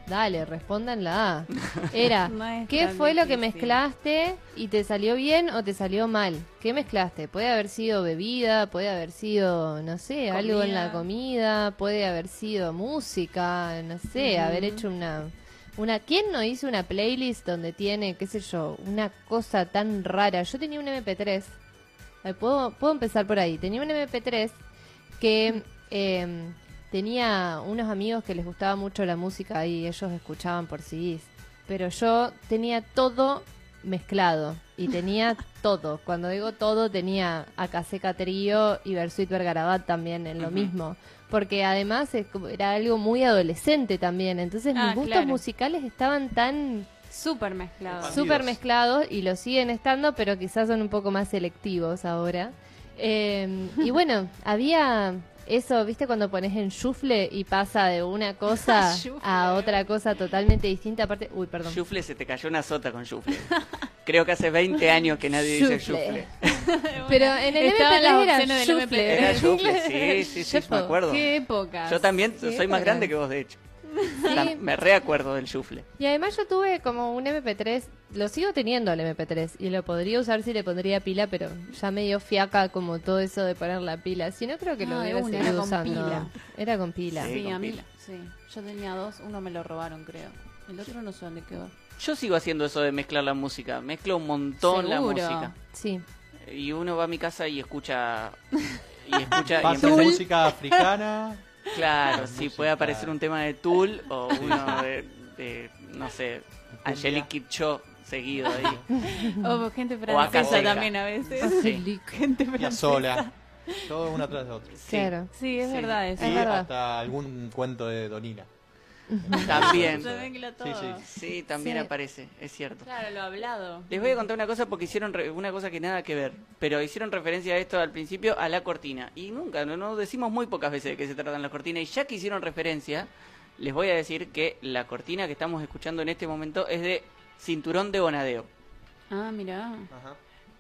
dale, respondan la A. Era, No ¿qué fue lo que mezclaste y te salió bien o te salió mal? ¿Qué mezclaste? Puede haber sido bebida, puede haber sido, no sé, algo en la comida, puede haber sido música, no sé, haber hecho una... Una, ¿Quién no hizo una playlist donde tiene, qué sé yo, una cosa tan rara? Yo tenía un MP3 Ay, ¿puedo, puedo empezar por ahí. Tenía un MP3 que eh, tenía unos amigos que les gustaba mucho la música y ellos escuchaban por CDs. Pero yo tenía todo mezclado y tenía todo. Cuando digo todo, tenía Acaseca Trío y Versuit Vergarabat también en lo mismo. Porque además era algo muy adolescente también. Entonces Ah, mis gustos claro. musicales estaban tan Súper mezclado. Expandidos. súper mezclados y lo siguen estando, pero quizás son un poco más selectivos ahora. Eh, y bueno, había eso, ¿viste? Cuando pones en shuffle y pasa de una cosa a otra cosa totalmente distinta. Aparte, uy, perdón. Shufle, se te cayó una sota con Shufle. Creo que hace 20 años que nadie dice. Shufle. Pero en el Estaban MP3 las era opciones del shuffle. Era Shufle, sí, sí, sí, me acuerdo. Qué época. Yo también soy más época. grande que vos, de hecho. Sí. Me reacuerdo del Shufle. Y además yo tuve como un MP3, lo sigo teniendo el MP3 y lo podría usar si le pondría pila, pero ya me dio fiaca como todo eso de poner la pila. Si no creo que lo de hubiera una, seguido era con usando. pila. Era con pila. Sí, Sí, con a mí. pila. Sí. Yo tenía dos, uno me lo robaron, creo. El otro no sé dónde quedó. Yo sigo haciendo eso de mezclar la música. Mezclo un montón la música. Sí. Y uno va a mi casa y escucha. Y escucha. y música africana. Claro, sí, puede aparecer un tema de Tool o uno de, de, no sé, Angelique Kidjo seguido ahí. O gente O francesa cerca. también a veces. Sí, Gente francesa. sola. Todo una tras de otra. sí, Claro. Sí, es Sí. verdad eso. Y Es verdad. hasta algún cuento de Donina. también. Sí, sí. Sí, también Sí. aparece, es cierto. Claro, lo hablado. Les voy a contar una cosa porque hicieron re- una cosa que nada que ver, pero hicieron referencia a esto al principio a la cortina y nunca, no, no decimos muy pocas veces de qué se tratan las cortinas y ya que hicieron referencia, les voy a decir que la cortina que estamos escuchando en este momento es de Cinturón de Bonadeo. Ah, mira. Ajá.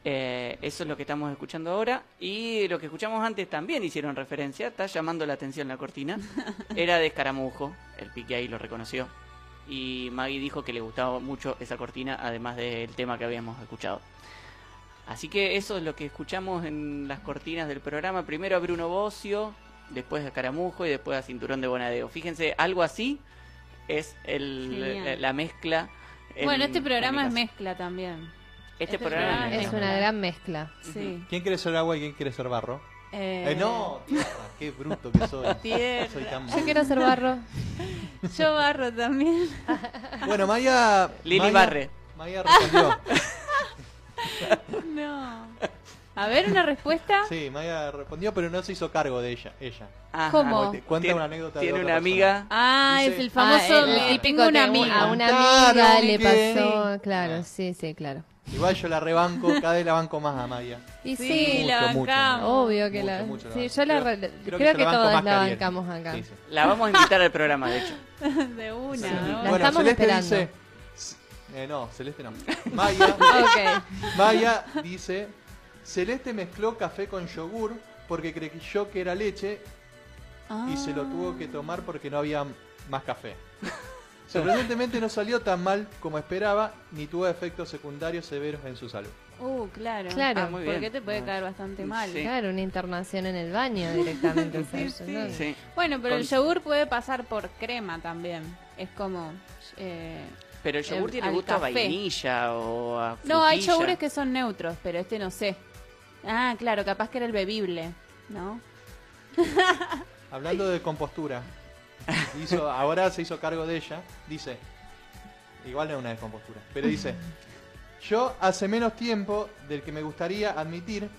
Eh, eso es lo que estamos escuchando ahora. Y lo que escuchamos antes también hicieron referencia. Está llamando la atención la cortina. Era de Escaramujo. El pique ahí lo reconoció. Y Maggie dijo que le gustaba mucho esa cortina, además del tema que habíamos escuchado. Así que eso es lo que escuchamos en las cortinas del programa. Primero a Bruno Bocio, después a Escaramujo y después a Cinturón de Bonadeo. Fíjense, algo así es el, la mezcla. en- Bueno, este programa es mezcla también. Este, este programa es una gran mezcla. Sí. ¿Quién quiere ser agua y quién quiere ser barro? Eh, Eh, no, tierra, qué bruto que soy. Tierra. Soy tan Yo quiero ser barro. Yo barro también. Bueno, Maya. Lili Maya- Barre. Maya respondió. No. A ver, una respuesta. Sí, Maya respondió, pero no se hizo cargo de ella. ella. Ajá. ¿Cómo? Te Cuenta Tiene- una anécdota de Tiene otra una amiga. Ah, Dice- es el famoso. Ah, el típico una de un- amiga. A una amiga le que- pasó. Claro, Ah. sí, sí, claro. Igual yo la rebanco, cada vez la banco más a Maya. Y Sí, sí, la Mucho, mucho, bancamos. obvio que Mucho, la. mucho la sí, yo la. Creo- re- creo creo, que que, la bancamos acá. Sí, sí. La vamos a invitar al programa, de hecho. De una. Sí. ¿no? La Bueno, estamos Celeste esperando. dice. eh, no, Celeste no. Maya, Ok. Maya dice: Celeste mezcló café con yogur porque creyó que era leche y se lo tuvo que tomar porque no había más café. Sorprendentemente no salió tan mal como esperaba ni tuvo efectos secundarios severos en su salud. Uh, claro. Claro. Ah, muy bien. Porque te puede caer bastante mal. Sí. Claro, una internación en el baño directamente. Sí, eso, sí. ¿no? Sí. Bueno, pero el yogur puede pasar por crema también. Es como. eh, Pero el yogur Eh, tiene gusto a vainilla o a No, hay frutilla. yogures que son neutros, pero este no sé. Ah, claro, capaz que era el bebible, ¿no? Hablando de compostura, ahora se hizo cargo de ella, dice, igual no es una descompostura, pero dice, yo hace menos tiempo del que me gustaría admitir,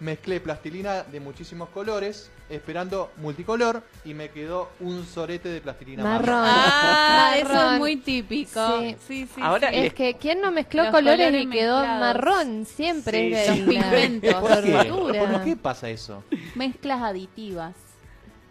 mezclé plastilina de muchísimos colores, esperando multicolor, y me quedó un sorete de plastilina Marrón. Ah, eso Marrón. es muy típico. Sí. Sí, sí. Ahora- sí. Es que ¿quién no mezcló Los colores, colores y quedó mezclados. marrón? Siempre Sí, es sí. de Los una pigmentos. ¿Por qué? ¿Por qué pasa eso? Mezclas aditivas.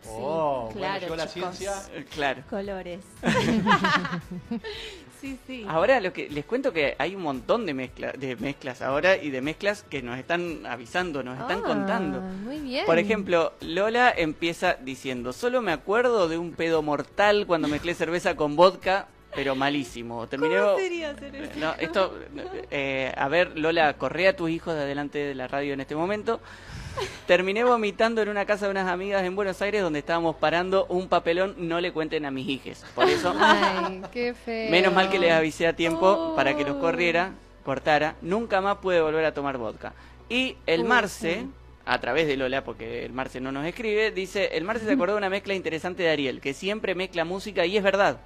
Sí, oh, claro, bueno, yo la ciencia... Claro. Colores. sí, sí. Ahora lo que les cuento que hay un montón de mezcla, de mezclas ahora y de mezclas que nos están avisando, nos están Ah, contando. Muy bien. Por ejemplo, Lola empieza diciendo, solo me acuerdo de un pedo mortal cuando mezclé cerveza con vodka, pero malísimo. Terminé... ¿Cómo sería hacer eso? No, esto, eh, a ver, Lola, corre a tus hijos de adelante de la radio en este momento. Terminé vomitando en una casa de unas amigas en Buenos Aires donde estábamos parando un papelón, no le cuenten a mis hijes. Por eso, Ay, qué feo. menos mal que les avisé a tiempo Oh. para que los corriera, cortara. Nunca más pude volver a tomar vodka. Y el Marce, sí. a través de Lola, porque el Marce no nos escribe, dice, el Marce se acordó de una mezcla interesante de Ariel, que siempre mezcla música y es verdad.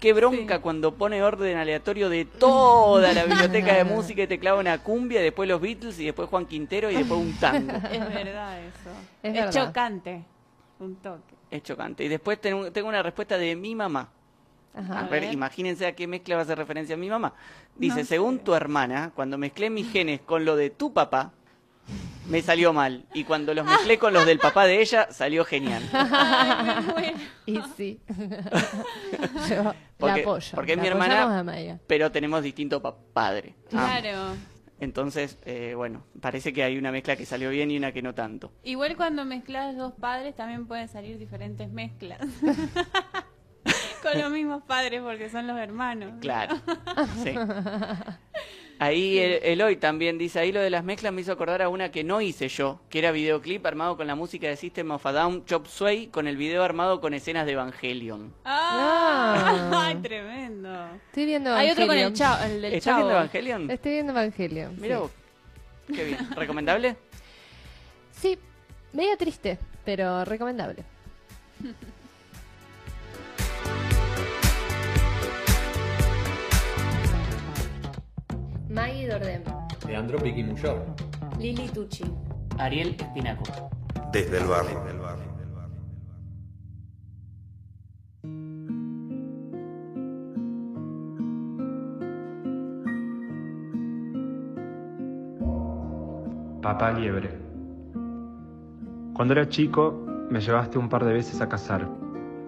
Qué bronca cuando pone orden aleatorio de toda la biblioteca de música y te clava una cumbia, después los Beatles y después Juan Quintero y después un tango. Es verdad eso. Es Es, verdad. chocante. Un toque. Es chocante. Y después tengo, tengo una respuesta de mi mamá. Ajá. A A ver, imagínense a qué mezcla va a hacer referencia mi mamá. Dice, No según tu hermana, cuando mezclé mis genes con lo de tu papá, me salió mal. Y cuando los mezclé con los del papá de ella, salió genial. Ay. Y sí. Yo la Porque, apoyo. porque es la mi hermana, pero tenemos distinto pa- padre. ambos. Claro. Entonces, eh, bueno, parece que hay una mezcla que salió bien y una que no tanto. Igual cuando mezclas dos padres también pueden salir diferentes mezclas. Con los mismos padres porque son los hermanos. Claro. Sí. Ahí el- Eloy también dice, ahí lo de las mezclas me hizo acordar a una que no hice yo, que era videoclip armado con la música de System of a Down, Chop Suey, con el video armado con escenas de Evangelion. Ah, Ah. Ay, tremendo. Estoy viendo Hay otro con el, Evangelion. chavo, el del ¿Estás chavo. viendo Evangelion? Estoy viendo Evangelion. Mira sí. vos. Qué bien. ¿Recomendable? Sí, medio triste, pero recomendable. Maggie Dordem, Leandro Piquimuyor. Lili Tucci. Ariel Espinaco. Desde el barrio. Papá Liebre. Cuando era chico, me llevaste un par de veces a cazar.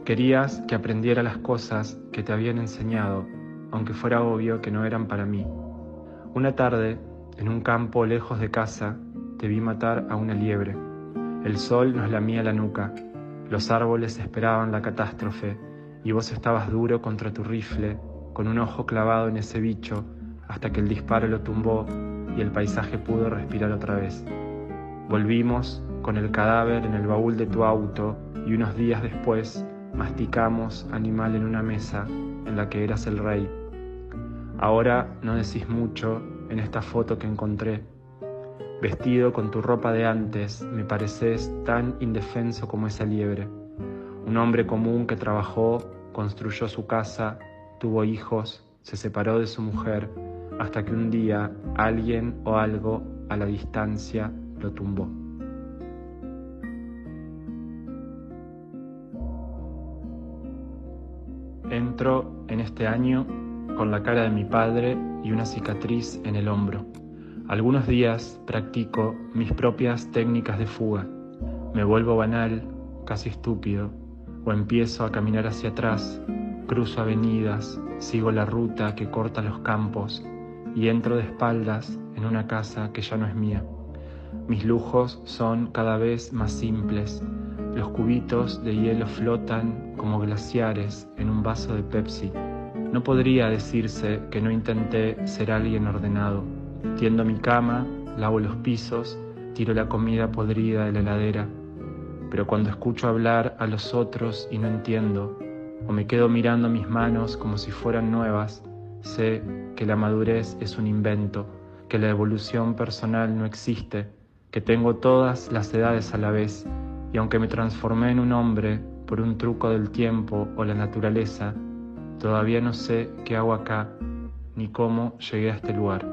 Querías que aprendiera las cosas que te habían enseñado, aunque fuera obvio que no eran para mí. Una tarde, en un campo lejos de casa, te vi matar a una liebre. El sol nos lamía la nuca, los árboles esperaban la catástrofe y vos estabas duro contra tu rifle, con un ojo clavado en ese bicho, hasta que el disparo lo tumbó y el paisaje pudo respirar otra vez. Volvimos con el cadáver en el baúl de tu auto y unos días después masticamos animal en una mesa en la que eras el rey. Ahora no decís mucho en esta foto que encontré. Vestido con tu ropa de antes, me pareces tan indefenso como esa liebre. Un hombre común que trabajó, construyó su casa, tuvo hijos, se separó de su mujer, hasta que un día alguien o algo a la distancia lo tumbó. Entro en este año con la cara de mi padre y una cicatriz en el hombro. Algunos días practico mis propias técnicas de fuga. Me vuelvo banal, casi estúpido, o empiezo a caminar hacia atrás, cruzo avenidas, sigo la ruta que corta los campos y entro de espaldas en una casa que ya no es mía. Mis lujos son cada vez más simples. Los cubitos de hielo flotan como glaciares en un vaso de Pepsi. No podría decirse que no intenté ser alguien ordenado. Tiendo mi cama, lavo los pisos, tiro la comida podrida de la heladera. Pero cuando escucho hablar a los otros y no entiendo, o me quedo mirando mis manos como si fueran nuevas, sé que la madurez es un invento, que la evolución personal no existe, que tengo todas las edades a la vez, y aunque me transformé en un hombre por un truco del tiempo o la naturaleza, todavía no sé qué hago acá, ni cómo llegué a este lugar.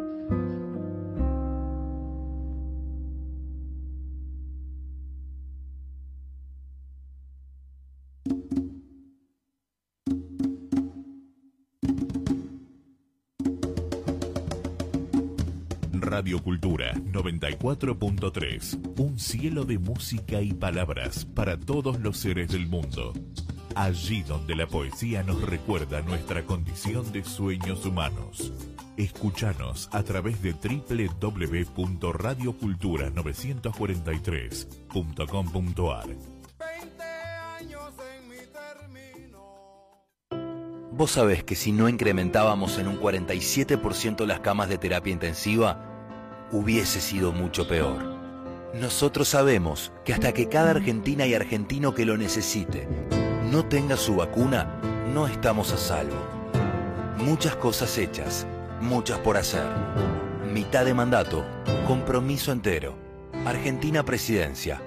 Radio Cultura 94.3. Un cielo de música y palabras para todos los seres del mundo. Allí donde la poesía nos recuerda nuestra condición de sueños humanos. Escúchanos a través de www.radiocultura943.com.ar. Vos sabés que si no incrementábamos en un 47% las camas de terapia intensiva, hubiese sido mucho peor. Nosotros sabemos que hasta que cada argentina y argentino que lo necesite no tenga su vacuna, no estamos a salvo. Muchas cosas hechas, muchas por hacer. Mitad de mandato, compromiso entero. Argentina Presidencia.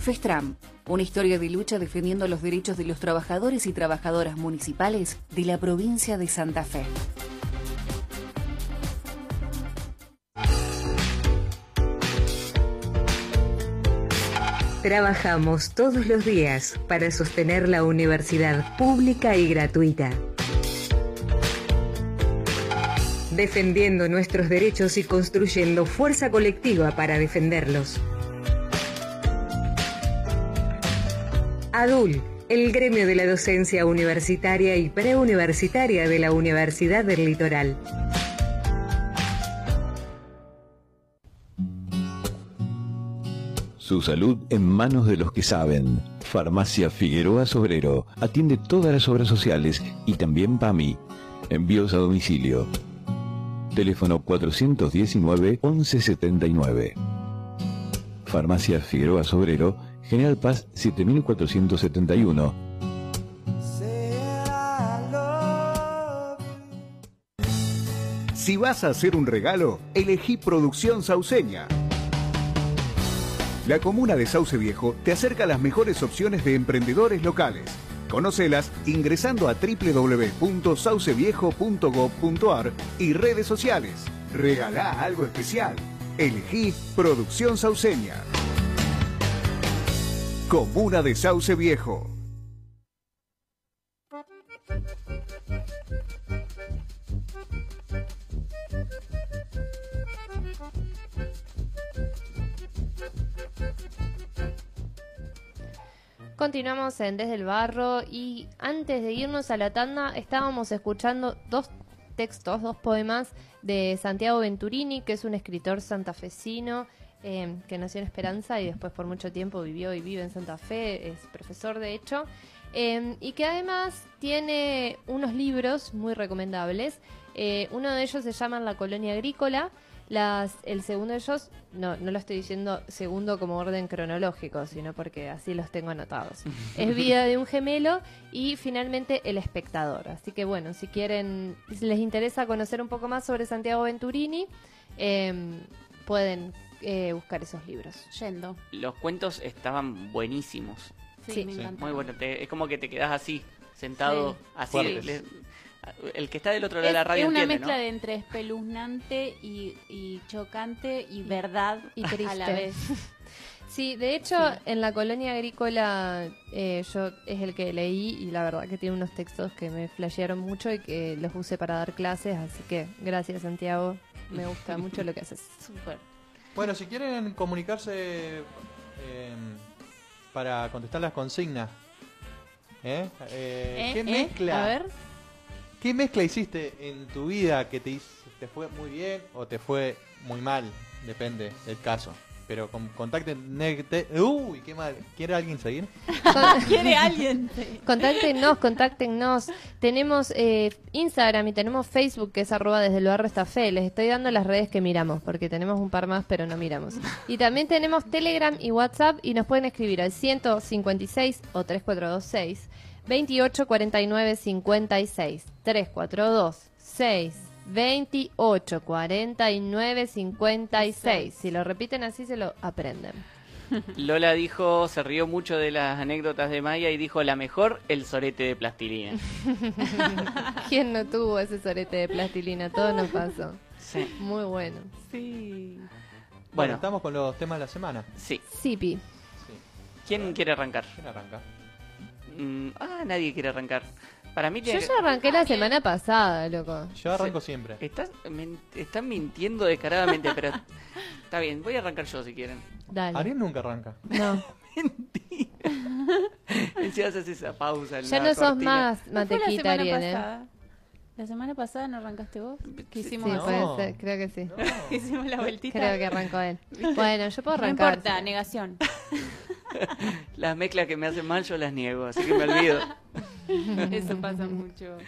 FESTRAM, una historia de lucha defendiendo los derechos de los trabajadores y trabajadoras municipales de la provincia de Santa Fe. Trabajamos todos los días para sostener la universidad pública y gratuita. Defendiendo nuestros derechos y construyendo fuerza colectiva para defenderlos. ADUL, el gremio de la docencia universitaria y preuniversitaria de la Universidad del Litoral. Su salud en manos de los que saben. Farmacia Figueroa Sobrero atiende todas las obras sociales y también PAMI. Envíos a domicilio. Teléfono 419-1179. Farmacia Figueroa Sobrero, General Paz 7471. Si vas a hacer un regalo, elegí Producción Sauceña. La comuna de Sauce Viejo te acerca las mejores opciones de emprendedores locales. Conócelas ingresando a www.sauceviejo.gov.ar y redes sociales. Regalá algo especial. Elegí Producción Sauceña. Comuna de Sauce Viejo. Continuamos en Desde el Barro y antes de irnos a la tanda estábamos escuchando dos textos, dos poemas de Santiago Venturini, que es un escritor santafesino eh, que nació en Esperanza y después por mucho tiempo vivió y vive en Santa Fe, es profesor de hecho, eh, y que además tiene unos libros muy recomendables. Eh, uno de ellos se llama La Colonia Agrícola. Las, el segundo de ellos, no, no lo estoy diciendo segundo como orden cronológico, sino porque así los tengo anotados. es Vida de un gemelo y finalmente El espectador. Así que bueno, si quieren, si les interesa conocer un poco más sobre Santiago Venturini, eh, pueden eh, buscar esos libros. Yendo. Los cuentos estaban buenísimos. Sí, me encantó. Muy bueno. te- es como que te quedas así, sentado, Sí. así. Le- el que está del otro lado Es, de la radio es una entiende, mezcla ¿no? de entre espeluznante y, y chocante y verdad Y a triste. la vez. Sí, de hecho, en la colonia agrícola eh, yo es el que leí y la verdad que tiene unos textos que me flashearon mucho y que los usé para dar clases, así que gracias Santiago, me gusta mucho lo que haces. Súper. Bueno, si quieren comunicarse eh, para contestar las consignas, ¿eh? Eh, ¿Eh? ¿qué ¿Eh? mezcla? A ver. ¿Qué mezcla hiciste en tu vida que te, hizo- te fue muy bien o te fue muy mal? Depende del caso. Pero con, contacten. negte- Uy, qué mal. ¿Quiere alguien seguir? ¿Quiere alguien? Contáctenos, contáctenos. Tenemos eh, Instagram y tenemos Facebook que es arroba desde el barrio esta fe. Les estoy dando las redes que miramos porque tenemos un par más pero no miramos. Y también tenemos Telegram y WhatsApp y nos pueden escribir al 156 o 3426 28 49 56 3426 28 49 56. Si lo repiten así se lo aprenden. Lola dijo, se rió mucho de las anécdotas de Maya y dijo, la mejor, el sorete de plastilina. ¿Quién no tuvo ese sorete de plastilina? Todo nos pasó. Sí. Muy bueno. Sí. Bueno, Bueno. estamos con los temas de la semana. Sí. Sipi. ¿Quién quiere arrancar? ¿Quién arranca? Mm, ah, nadie quiere arrancar. Para mí Yo tiene ya arranqué la semana pasada, loco. Yo arranco siempre. Estás, men- están mintiendo descaradamente, pero está bien, voy a arrancar yo si quieren. Dale. Ariel nunca arranca. No. Si haces esa pausa. en Ya la no sos cortina. más ¿No fue la mantequita, semana Ariel, ¿eh? pasada? ¿La semana pasada no arrancaste vos? Que Sí, así? puede ser, creo que sí. Hicimos la vueltita. Creo que arrancó él. Bueno, yo puedo No arrancar. importa, negación. Las mezclas que me hacen mal yo las niego, así que me olvido. Eso pasa mucho.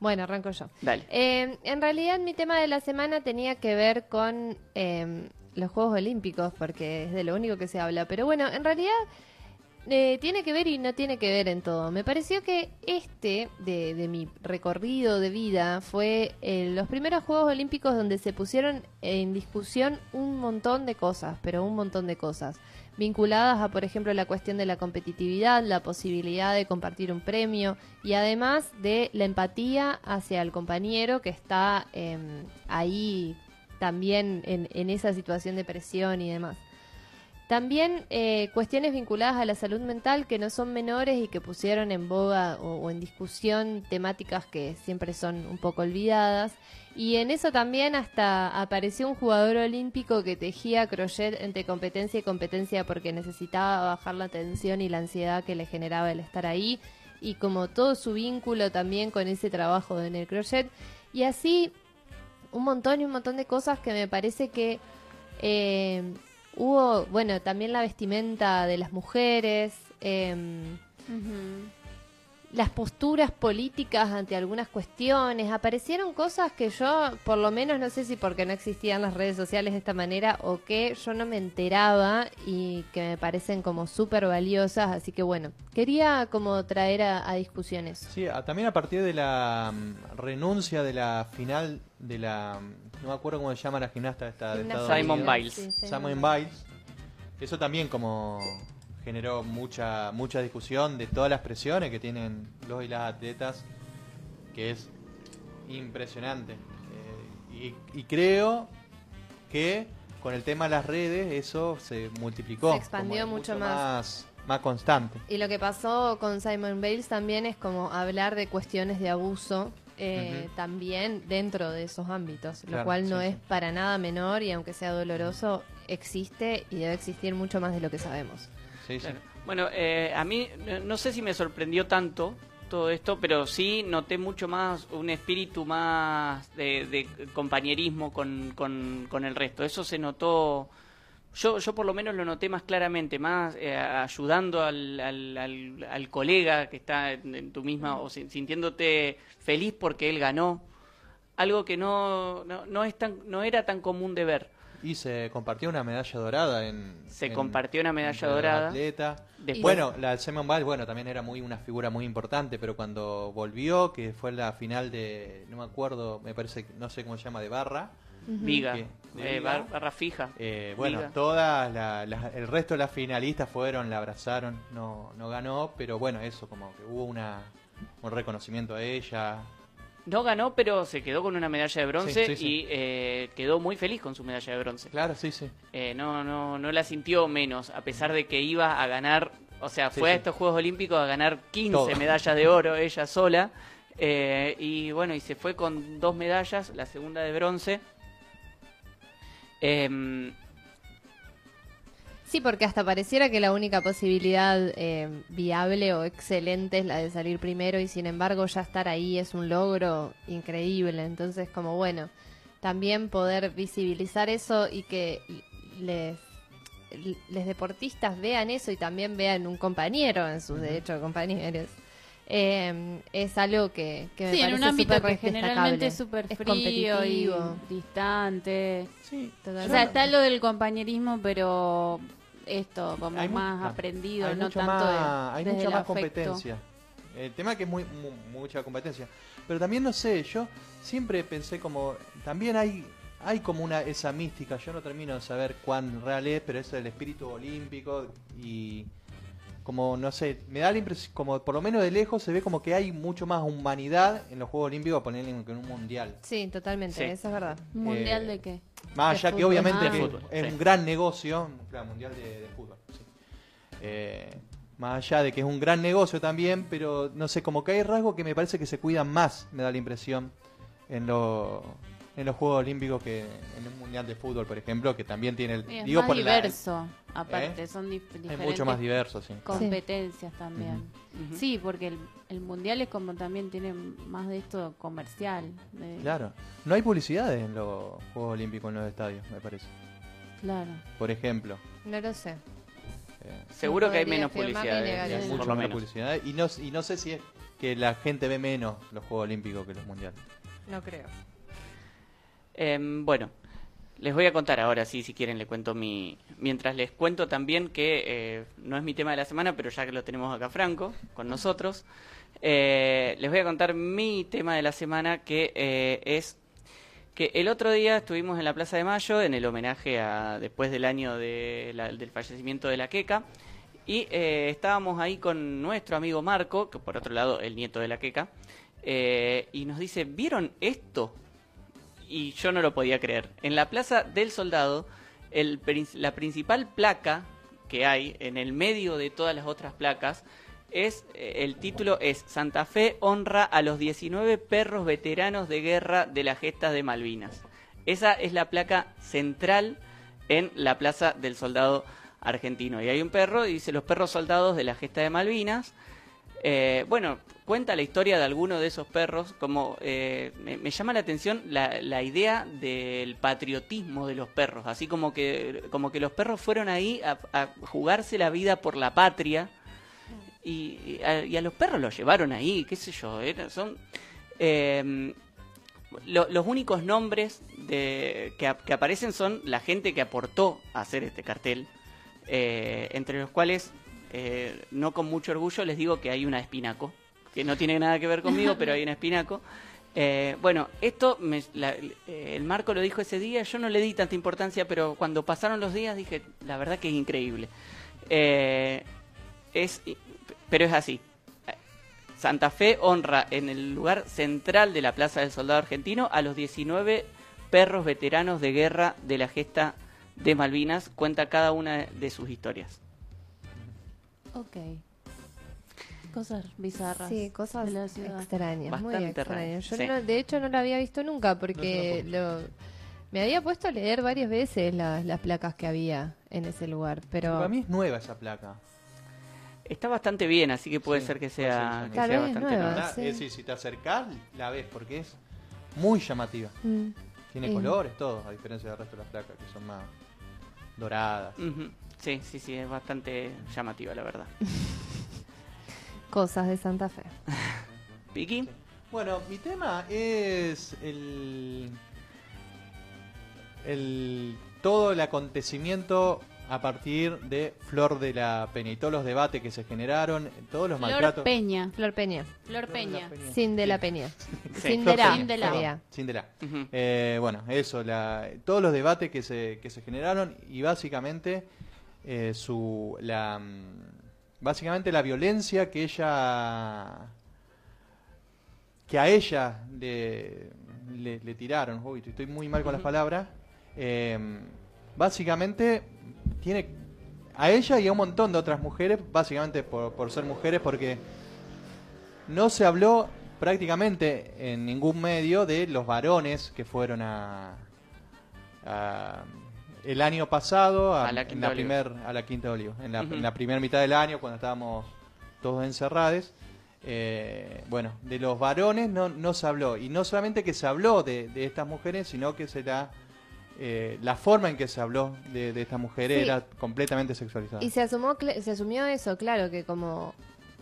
Bueno, arranco yo. Dale. Eh, en realidad mi tema de la semana tenía que ver con eh, los Juegos Olímpicos, porque es de lo único que se habla. Pero bueno, en realidad eh, tiene que ver y no tiene que ver en todo. Me pareció que este, de, mi recorrido de vida, fue eh, los primeros Juegos Olímpicos donde se pusieron en discusión un montón de cosas, pero un montón de cosas. Vinculadas a, por ejemplo, la cuestión de la competitividad, la posibilidad de compartir un premio y además de la empatía hacia el compañero que está em, ahí también en esa situación de presión y demás. También eh, cuestiones vinculadas a la salud mental que no son menores y que pusieron en boga o, en discusión temáticas que siempre son un poco olvidadas. Y en eso también hasta apareció un jugador olímpico que tejía crochet entre competencia y competencia porque necesitaba bajar la tensión y la ansiedad que le generaba el estar ahí. Y como todo su vínculo también con ese trabajo en el crochet. Y así un montón y un montón de cosas que me parece que eh, hubo, bueno, también la vestimenta de las mujeres, em, las posturas políticas ante algunas cuestiones, aparecieron cosas que yo, por lo menos no sé si porque no existían las redes sociales de esta manera o que yo no me enteraba y que me parecen como súper valiosas, así que bueno, quería como traer a, a discusiones. Sí, a- también a partir de la mm, renuncia de la final de la... mm, No me acuerdo cómo se llama la gimnasta esta de Unidos. Biles. Sí, Simone Biles. Eso también como generó mucha mucha discusión de todas las presiones que tienen los y las atletas, que es impresionante. Eh, y, y creo que con el tema de las redes eso se multiplicó. Se expandió mucho más. más. más constante. Y lo que pasó con Simon Bales también es como hablar de cuestiones de abuso eh, también dentro de esos ámbitos, lo cual no sí, es sí. para nada menor y aunque sea doloroso, existe y debe existir mucho más de lo que sabemos. Sí. Bueno, eh, a mí no- sé si me sorprendió tanto todo esto, pero sí noté mucho más un espíritu más de, de compañerismo con, con, con el resto. Eso se notó, yo, yo por lo menos lo noté más claramente, más eh, ayudando al, al, al- al colega que está en, en tu misma, o sin- sintiéndote feliz porque él ganó. Algo que no, no, no, es tan, no era tan común de ver. Y se compartió una medalla dorada en. Se en- compartió una medalla dorada. Después- Bueno, la Simon Biles, bueno, también era muy una figura muy importante, pero cuando volvió, que fue la final de, no me acuerdo, me parece, no sé cómo se llama, de barra. Viga, que- de eh, Viga. barra fija. Eh, bueno, Viga. todas la- la- el resto de las finalistas fueron, la abrazaron, no, no ganó, pero bueno, eso como que hubo una, un reconocimiento a ella. No ganó, pero se quedó con una medalla de bronce Sí, sí, sí. y eh, quedó muy feliz con su medalla de bronce. Claro, sí, sí. Eh, no, no, no la sintió menos, a pesar de que iba a ganar, o sea, fue a estos Juegos Olímpicos a ganar 15 Todo. medallas de oro ella sola. eh, y bueno, y se fue con dos medallas, la segunda de bronce. Em, Sí, porque hasta pareciera que la única posibilidad eh, viable o excelente es la de salir primero y sin embargo ya estar ahí es un logro increíble. Entonces, como bueno, también poder visibilizar eso y que les, les deportistas vean eso y también vean un compañero en sus derechos compañeros. Eh, es algo que, que me Sí, en parece un ámbito que generalmente es súper Es frío y distante. Sí, O sea, está lo del compañerismo, pero esto, como Hay más aprendido, hay no tanto de- más, hay desde mucha más afecto. competencia. El tema es que es muy, mu- mucha competencia. Pero también no sé, yo siempre pensé como también hay hay como una esa mística, yo no termino de saber cuán real es, pero es el espíritu olímpico y como no sé, me da la impresión como por lo menos de lejos se ve como que hay mucho más humanidad en los Juegos Olímpicos ponerle que en un mundial. Sí, totalmente, Sí. eso es verdad. ¿Un ¿Mundial Eh, de qué? Más allá que obviamente Ah. que De fútbol, es sí. un gran negocio, claro, mundial de, de fútbol. sí. Eh, más allá de que es un gran negocio también, pero no sé, como que hay rasgos que me parece que se cuidan más, me da la impresión, en, lo- en los Juegos Olímpicos que en un mundial de fútbol, por ejemplo, que también tiene el... Es digo más por la- diverso, aparte, ¿Eh? son dif- es diferentes mucho más diverso, sí. competencias también. Sí, porque el, el mundial es como también tiene más de esto comercial. de- Claro. No hay publicidades en los Juegos Olímpicos en los estadios, me parece. Claro. Por ejemplo. No lo sé. eh, seguro que hay menos afirmar ni publicidad, negar eh, eso. mucho menos menos. publicidad. Y no, y no sé si es que la gente ve menos los Juegos Olímpicos que los mundiales. No creo. Em, bueno, Les voy a contar ahora, sí, si quieren, le cuento mi... Mientras les cuento también que eh, no es mi tema de la semana, pero ya que lo tenemos acá Franco con nosotros, eh, les voy a contar mi tema de la semana, que eh, es que el otro día estuvimos en la Plaza de Mayo en el homenaje a después del año del fallecimiento de la Queca y estábamos ahí con nuestro amigo Marco, que por otro lado el nieto de la Queca, y nos dice, ¿vieron esto? Y yo no lo podía creer. En la Plaza del Soldado, la principal placa que hay en el medio de todas las otras placas es eh, el título es Santa Fe honra a los 19 perros veteranos de guerra de las gestas de Malvinas. Esa es la placa central en la Plaza del Soldado argentino. Y hay un perro y dice los perros soldados de la gesta de Malvinas. Eh, bueno, cuenta la historia de alguno de esos perros, como eh, me, llama la atención la, la idea del patriotismo de los perros, así como que, como que los perros fueron ahí a, jugarse la vida por la patria y, a, los perros los llevaron ahí, qué sé yo, son eh, lo- los únicos nombres de, que, que aparecen son la gente que aportó a hacer este cartel, eh, entre los cuales, eh, no con mucho orgullo, les digo que hay una espinaco, que no tiene nada que ver conmigo, pero hay una espinaco. Eh, bueno, esto, me- la- el Marco lo dijo ese día, yo no le di tanta importancia, pero cuando pasaron los días dije, la verdad que es increíble. Eh, es, pero es así. Santa Fe honra en el lugar central de la Plaza del Soldado Argentino a los 19 perros veteranos de guerra de la gesta de Malvinas. Cuenta cada una de sus historias. Ok. Cosas bizarras. Sí, cosas de la ciudad. extrañas, muy extrañas. Yo sí. no- de hecho no la había visto nunca porque lo, me había puesto a leer varias veces las, las placas que había en ese lugar, pero Para mí es nueva esa placa. Está bastante bien, así que puede ser que sea, que sea bastante nueva, nueva. Ah, sí. Es decir, si te acercás, la ves porque es muy llamativa. Mm. Tiene Sí. colores, todo, a diferencia del resto de las placas que son más doradas. Sí, sí, sí, es bastante llamativa, la verdad. cosas de Santa Fe. Piki, Bueno, mi tema es el, el todo el acontecimiento a partir de Flor de la Peña y todos los debates que se generaron, todos los Flor maltratos. Peña. Flor Peña. Flor Peña. Sin de la Peña. Sin Flor de la. Peña, Sin de la. Sin de la. Eh, bueno, eso, la, todos los debates que se, que se generaron y básicamente eh, su la mm, básicamente la violencia que ella que a ella le, le, le tiraron, uy, estoy muy mal con las palabras, eh, básicamente tiene a ella y a un montón de otras mujeres, básicamente por, por ser mujeres, porque no se habló prácticamente en ningún medio de los varones que fueron a, a- el año pasado a, A la en Quinta la de primer a la quinta de Olivo en la, en la primera mitad del año cuando estábamos todos encerrados. Eh, bueno de los varones no, no se habló. Y no solamente que se habló de, de estas mujeres sino que se la eh, la forma en que se habló de, de estas mujeres Sí. era completamente sexualizada. Y se, asumó, se asumió eso, claro, que como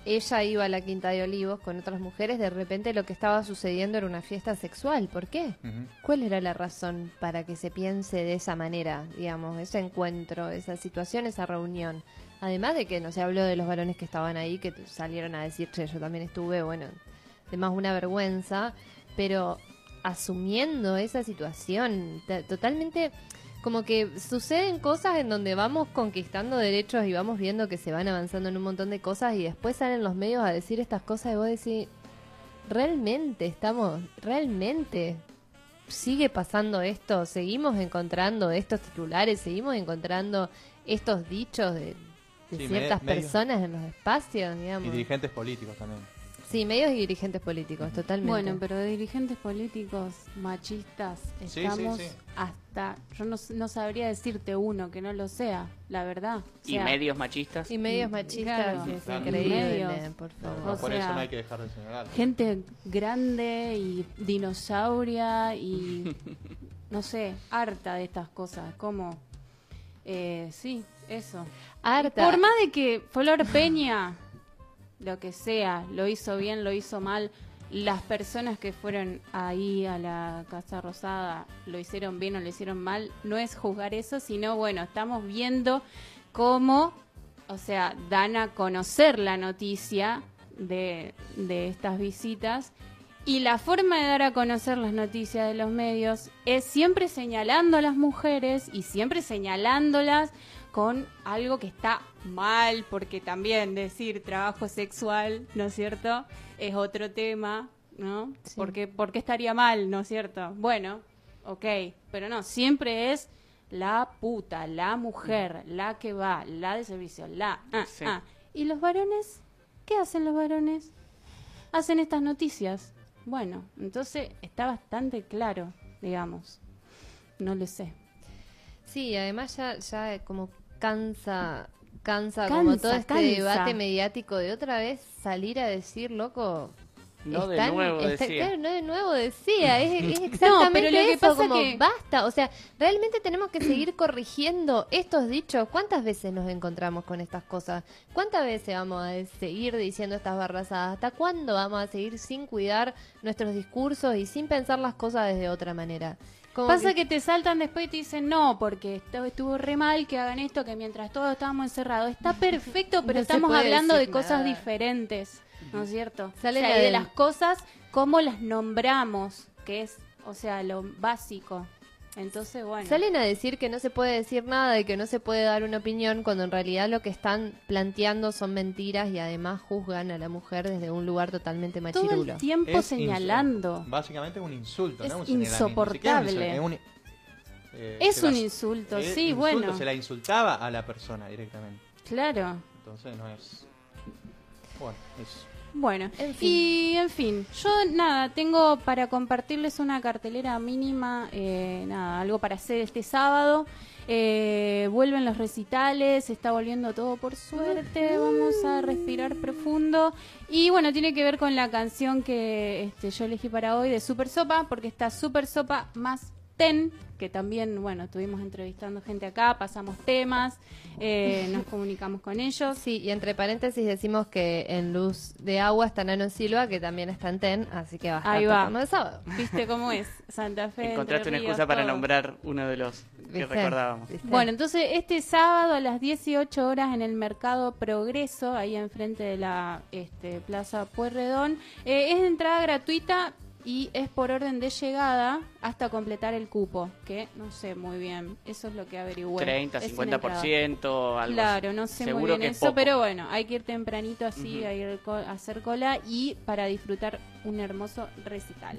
ella iba a la Quinta de Olivos con otras mujeres, de repente lo que estaba sucediendo era una fiesta sexual. ¿Por qué? ¿Cuál era la razón para que se piense de esa manera, digamos, ese encuentro, esa situación, esa reunión? Además de que no se habló de los varones que estaban ahí, que salieron a decir, che, yo también estuve, bueno, además una vergüenza, pero asumiendo esa situación, totalmente como que suceden cosas en donde vamos conquistando derechos y vamos viendo que se van avanzando en un montón de cosas y después salen los medios a decir estas cosas y vos decís, realmente estamos, realmente sigue pasando esto, seguimos encontrando estos titulares, seguimos encontrando estos dichos de, de Sí, ciertas me- personas en los espacios, digamos. y dirigentes políticos también Sí, medios y dirigentes políticos, totalmente. Bueno, pero de dirigentes políticos machistas Sí, sí, estamos sí. hasta, yo no, no sabría decirte uno que no lo sea, la verdad. O y medios machistas. y medios machistas, Claro. es Claro. increíble, Medios. por favor. no, O por eso sea, no hay que dejar de señalar Gente grande y dinosauria y no sé, harta de estas cosas, como eh, sí, eso. Harta. Por más de que Flor Peña, lo que sea, lo hizo bien, lo hizo mal, las personas que fueron ahí a la Casa Rosada lo hicieron bien o lo hicieron mal, no es juzgar eso, sino bueno, estamos viendo cómo, o sea, dan a conocer la noticia de, de estas visitas. Y la forma de dar a conocer las noticias de los medios es siempre señalando a las mujeres y siempre señalándolas con algo que está mal, porque también decir trabajo sexual, ¿no es cierto? Es otro tema, ¿no? Porque, ¿Por qué estaría mal, ¿no es cierto? Bueno, ok, pero no, siempre es la puta, la mujer, la que va, la de servicio, la... ah, Sí. ah. ¿Y los varones? ¿Qué hacen los varones? Hacen estas noticias. Bueno, entonces está bastante claro, digamos. No lo sé. Sí, además ya, ya como cansa, cansa, Cansa, como todo este cansa. debate mediático de otra vez salir a decir, loco. No de están- nuevo está- decía. claro, no de nuevo decía, es, es exactamente pero lo que eso, pasa como que- basta, o sea, realmente tenemos que seguir corrigiendo estos dichos. ¿Cuántas veces nos encontramos con estas cosas? ¿Cuántas veces vamos a seguir diciendo estas barrazadas? ¿Hasta cuándo vamos a seguir sin cuidar nuestros discursos y sin pensar las cosas desde otra manera? Como Pasa que... te saltan después y te dicen no, porque esto estuvo re mal que hagan esto, que mientras todos estábamos encerrados. Está perfecto, pero No estamos hablando de cosas nada. diferentes, ¿no es cierto? Sale O sea, la y de del- las cosas, cómo las nombramos, que es, o sea, lo básico. Entonces, bueno. Salen a decir que no se puede decir nada y que no se puede dar una opinión cuando en realidad lo que están planteando son mentiras y además juzgan a la mujer desde un lugar totalmente Todo machirulo. el tiempo Es señalando. insu- Básicamente es un insulto, Es no un siquiera un insoportable. insulto, es un- eh, Es insulto, sí, insulto, bueno. Se la insultaba a la persona directamente. Claro. Entonces no es. Bueno, es. Bueno, En fin. y en fin, yo nada, tengo para compartirles una cartelera mínima, eh, nada, algo para hacer este sábado. Eh, vuelven los recitales, está volviendo todo por suerte, vamos a respirar profundo. Y bueno, tiene que ver con la canción que este, yo elegí para hoy de Super Sopa, porque está Super Sopa más Ten, también, bueno, estuvimos entrevistando gente acá, pasamos temas, eh, nos comunicamos con ellos. Sí, y entre paréntesis decimos que en Luz de Agua está Nano Silva, que también está en TEN, así que va a estar Ahí va. tocando el sábado. ¿Viste cómo es? Santa Fe. Encontraste una excusa para nombrar uno de los que ¿Viste? recordábamos. ¿Viste? Bueno, entonces este sábado a las 18 horas en el Mercado Progreso, ahí enfrente de la este, Plaza Pueyrredón, eh, es de entrada gratuita y es por orden de llegada hasta completar el cupo, que no sé muy bien, eso es lo que averigüé. 30, Es sin entrada. 50%, algo Claro, no sé Seguro muy bien que es eso, poco. pero bueno, hay que ir tempranito así Ujú. a ir a hacer cola y para disfrutar un hermoso recital.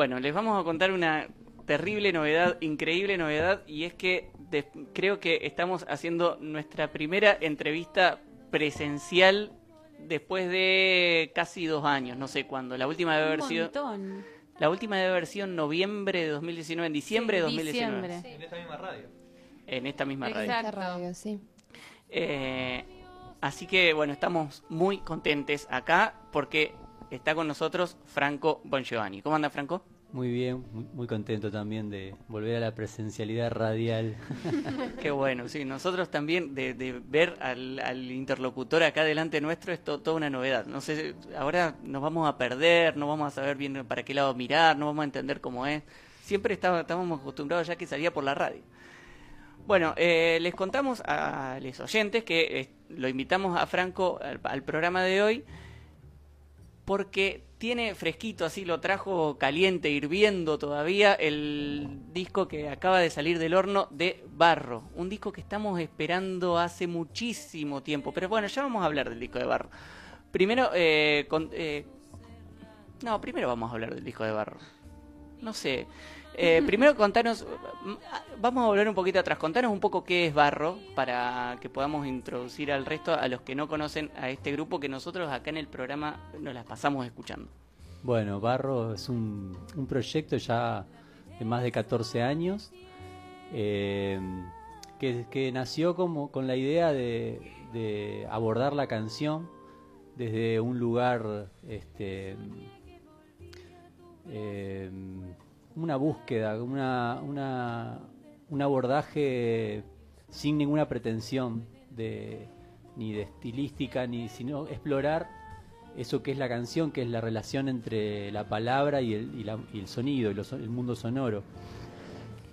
Bueno, les vamos a contar una terrible novedad, increíble novedad, y es que de- creo que estamos haciendo nuestra primera entrevista presencial después de casi dos años, no sé cuándo. La última debe haber sido... La última debe haber sido en noviembre de 2019, en diciembre de Sí, 2019. diciembre. En esta misma radio. En esta misma radio. Exacto. Radio, sí. Eh, así que bueno, estamos muy contentes acá porque está con nosotros Franco Bongiovanni. ¿Cómo anda Franco? Muy bien, muy, muy contento también de volver a la presencialidad radial. Qué bueno, sí, nosotros también de, de ver al, al interlocutor acá delante nuestro es to- toda una novedad. No sé, ahora nos vamos a perder, no vamos a saber bien para qué lado mirar, no vamos a entender cómo es. Siempre estaba- estábamos acostumbrados ya que salía por la radio. Bueno, eh, les contamos a los oyentes que eh, lo invitamos a Franco al, al programa de hoy porque tiene fresquito, así lo trajo caliente, hirviendo todavía, el disco que acaba de salir del horno de Barro. Un disco que estamos esperando hace muchísimo tiempo. Pero bueno, ya vamos a hablar del disco de Barro. Primero, eh, eh, no, primero vamos a hablar del disco de Barro. No sé. Eh, primero contanos, vamos a volver un poquito atrás, contanos un poco qué es Barro para que podamos introducir al resto, a los que no conocen a este grupo que nosotros acá en el programa nos las pasamos escuchando. Bueno, Barro es un, un proyecto ya de más de 14 años eh, que, que nació como con la idea de, de abordar la canción desde un lugar, este, eh, una búsqueda, una, una- un abordaje sin ninguna pretensión de, ni de estilística, ni sino explorar eso que es la canción, que es la relación entre la palabra y el, y la- y el sonido, y lo so- el mundo sonoro.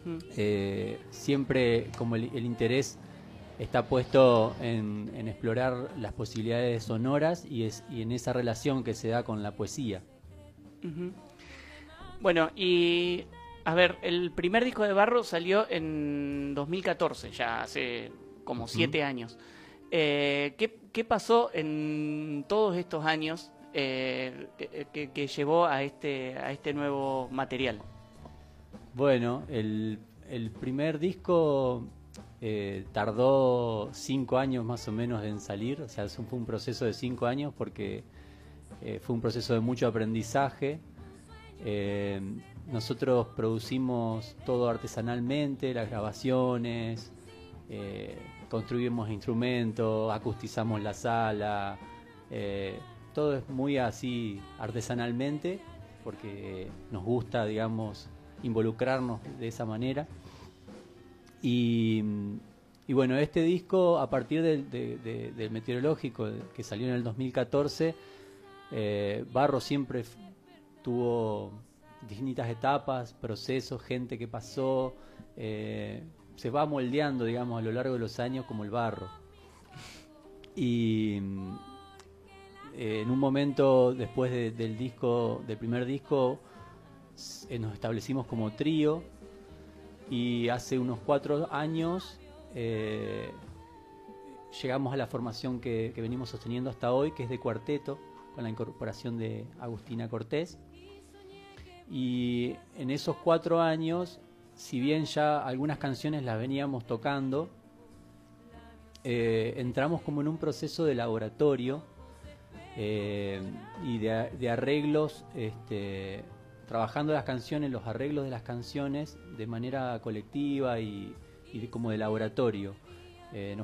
Mm. Eh, siempre como el, el interés está puesto en, en explorar las posibilidades sonoras y, es, y en esa relación que se da con la poesía. Bueno, y a ver, el primer disco de Barro salió en 2014, ya hace como siete años. Eh, ¿qué, qué pasó en todos estos años eh, que, llevó a este, a este nuevo material? Bueno, el, el primer disco eh, tardó cinco años más o menos en salir, o sea, fue un proceso de cinco años porque eh, fue un proceso de mucho aprendizaje. Eh, nosotros producimos todo artesanalmente, las grabaciones, eh, construimos instrumentos, acustizamos la sala, eh, todo es muy así artesanalmente porque nos gusta, digamos, involucrarnos de esa manera. Y, y bueno, este disco, a partir del, de- de- del meteorológico que salió en el 2014, eh, Barro siempre tuvo distintas etapas, procesos, gente que pasó, eh, se va moldeando, digamos, a lo largo de los años como el barro. Y mm, eh, en un momento después de- del disco, del primer disco, eh, nos establecimos como trío y hace unos cuatro años llegamos a la formación que venimos sosteniendo hasta hoy, que es de cuarteto, con la incorporación de Agustina Cortés. Y en esos cuatro años, si bien ya algunas canciones las veníamos tocando, eh, entramos como en un proceso de laboratorio eh, y de, arreglos, este, trabajando las canciones, los arreglos de las canciones de manera colectiva y, y como de laboratorio. Eh,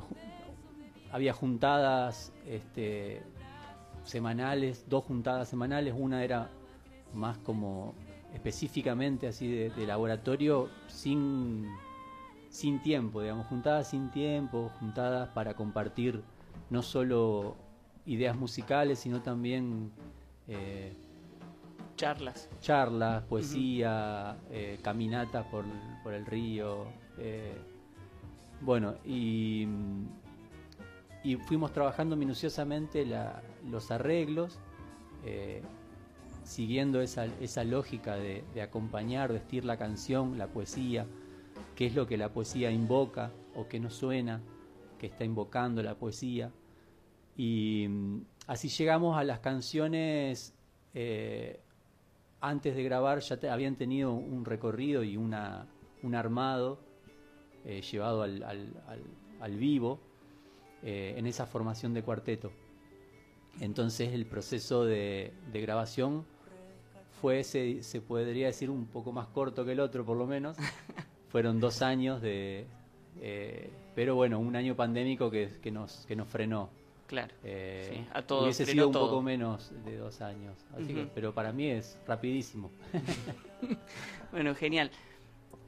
había juntadas este, semanales, dos juntadas semanales, una era más como específicamente así de, de laboratorio sin, sin tiempo, digamos, juntadas sin tiempo, juntadas para compartir no solo ideas musicales, sino también eh, Charlas. charlas, poesía, eh, caminatas por, por el río. eh, bueno, y, y fuimos trabajando minuciosamente la- los arreglos, siguiendo esa, esa lógica de, acompañar, vestir la canción, la poesía, qué es lo que la poesía invoca o que nos suena, que está invocando la poesía. Y mm, así llegamos a las canciones eh, antes de grabar ya te- habían tenido un recorrido y una, un armado eh, llevado al, al- al- vivo eh, en esa formación de cuarteto. Entonces el proceso de grabación fue, se, se podría decir, un poco más corto que el otro, por lo menos. Fueron dos años de... eh, pero bueno, un año pandémico que, que nos, que nos frenó. Claro, Eh, sí, a todos hubiese sido un todo. poco menos de dos años. Así que- pero para mí es rapidísimo. Bueno, genial.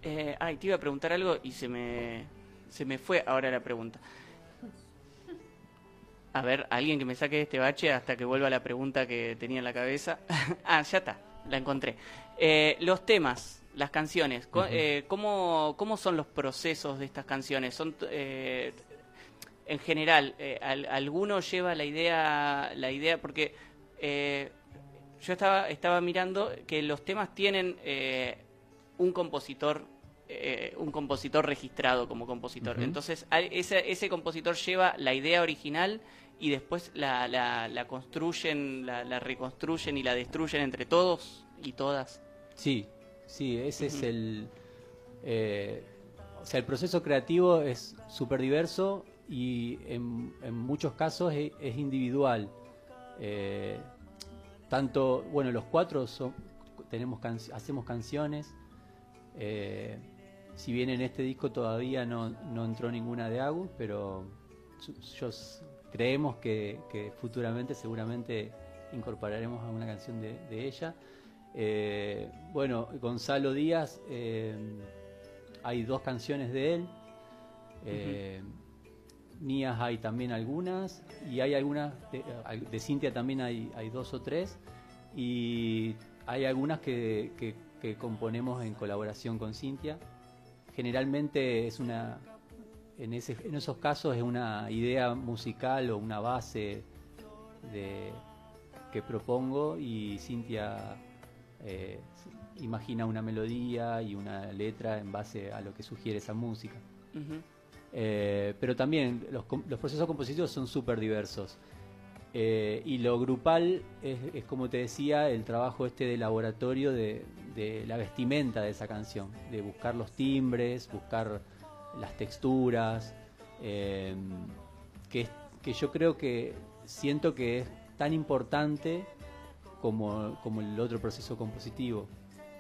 Eh, ay, te iba a preguntar algo y se me, se me fue ahora la pregunta. A ver, alguien que me saque de este bache hasta que vuelva la pregunta que tenía en la cabeza. ah, ya está, la encontré. Eh, los temas, las canciones, eh, ¿cómo, ¿cómo son los procesos de estas canciones? ¿Son eh, en general, eh, al- alguno lleva la idea, la idea, porque eh, yo estaba, estaba mirando que los temas tienen un compositor, eh, un compositor registrado como compositor. Entonces, ese, ese compositor lleva la idea original y después la, la, la construyen, la, la reconstruyen y la destruyen entre todos y todas. Sí, sí, ese es el... eh, o sea, el proceso creativo es súper diverso y en, en muchos casos es, es individual. Eh, tanto, bueno, los cuatro son, tenemos can- hacemos canciones. eh, si bien en este disco todavía no, no entró ninguna de Agus, pero yo creemos que, que futuramente seguramente incorporaremos alguna canción de, de ella. Eh, bueno, Gonzalo Díaz, eh, hay dos canciones de él. Eh, Mías hay también algunas. Y hay algunas, de, de Cintia también hay, hay dos o tres. Y hay algunas que, que- que componemos en colaboración con Cintia. Generalmente es una, en, ese, en esos casos es una idea musical o una base de, que propongo y Cintia eh, imagina una melodía y una letra en base a lo que sugiere esa música. Eh, pero también los, los procesos compositivos son súper diversos. Eh, y lo grupal es, es, como te decía, el trabajo este de laboratorio de, de la vestimenta de esa canción, de buscar los timbres, buscar las texturas, eh, que, que yo creo que siento que es tan importante como, como el otro proceso compositivo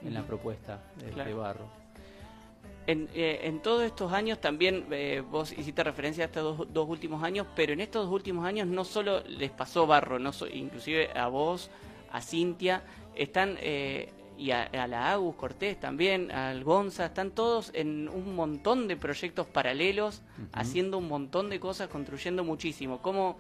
en la propuesta de, Claro. de Barro. En, eh, en todos estos años también, eh, vos hiciste referencia a estos dos, dos últimos años, pero en estos dos últimos años no solo les pasó barro, no so- inclusive a vos, a Cintia, están, eh, y a, a la Agus Cortés también, al Gonza, están todos en un montón de proyectos paralelos, haciendo un montón de cosas, construyendo muchísimo. ¿Cómo,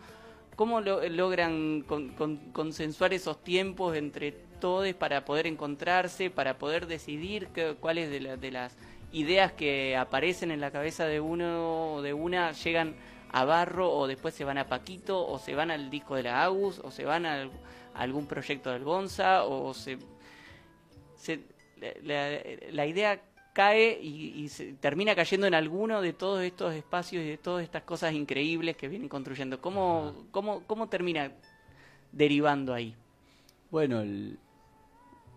cómo lo- logran con- con- consensuar esos tiempos entre todos para poder encontrarse, para poder decidir cuáles de, la- de las ideas que aparecen en la cabeza de uno o de una llegan a Barro o después se van a Paquito o se van al disco de la Agus o se van al- a algún proyecto del Gonza o se, se- la, idea cae y, y se termina cayendo en alguno de todos estos espacios y de todas estas cosas increíbles que vienen construyendo. ¿Cómo, cómo, cómo termina derivando ahí? Bueno, el-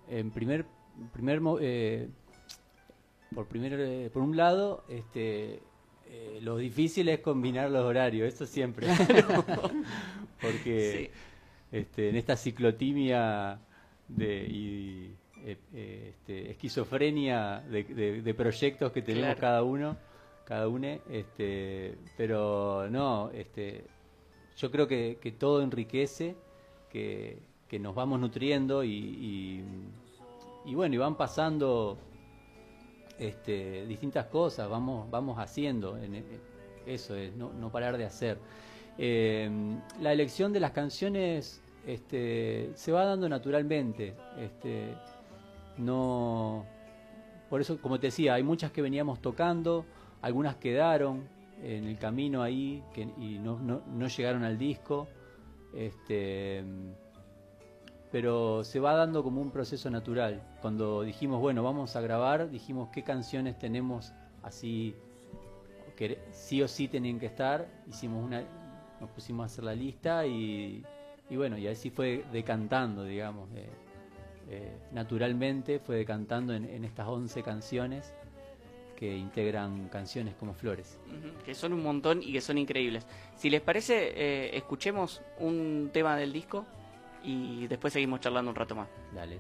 en primer, primer eh, por primer, eh, por un lado, este, eh, lo difícil es combinar los horarios, eso siempre, porque este, en esta ciclotimia de y, eh, eh, este, esquizofrenia de, de- de proyectos que tenemos Claro. cada uno, cada uno, este, pero no, este, yo creo que, que todo enriquece, que, que nos vamos nutriendo y, y, y bueno, y van pasando este, distintas cosas, vamos, vamos haciendo, en- en- eso es, no, no parar de hacer. Eh, la elección de las canciones este, se va dando naturalmente, este, no, por eso, como te decía, hay muchas que veníamos tocando, algunas quedaron en el camino ahí y no, no, no llegaron al disco. Este, pero se va dando como un proceso natural. Cuando dijimos, bueno, vamos a grabar, dijimos qué canciones tenemos así, sí o sí tenían que estar, hicimos una, nos pusimos a hacer la lista y, y bueno, y así fue decantando, digamos, de- eh, naturalmente fue decantando en, en estas 11 canciones que integran canciones como Flores. Que son un montón y que son increíbles. Si les parece, eh, escuchemos un tema del disco y después seguimos charlando un rato más. Dale.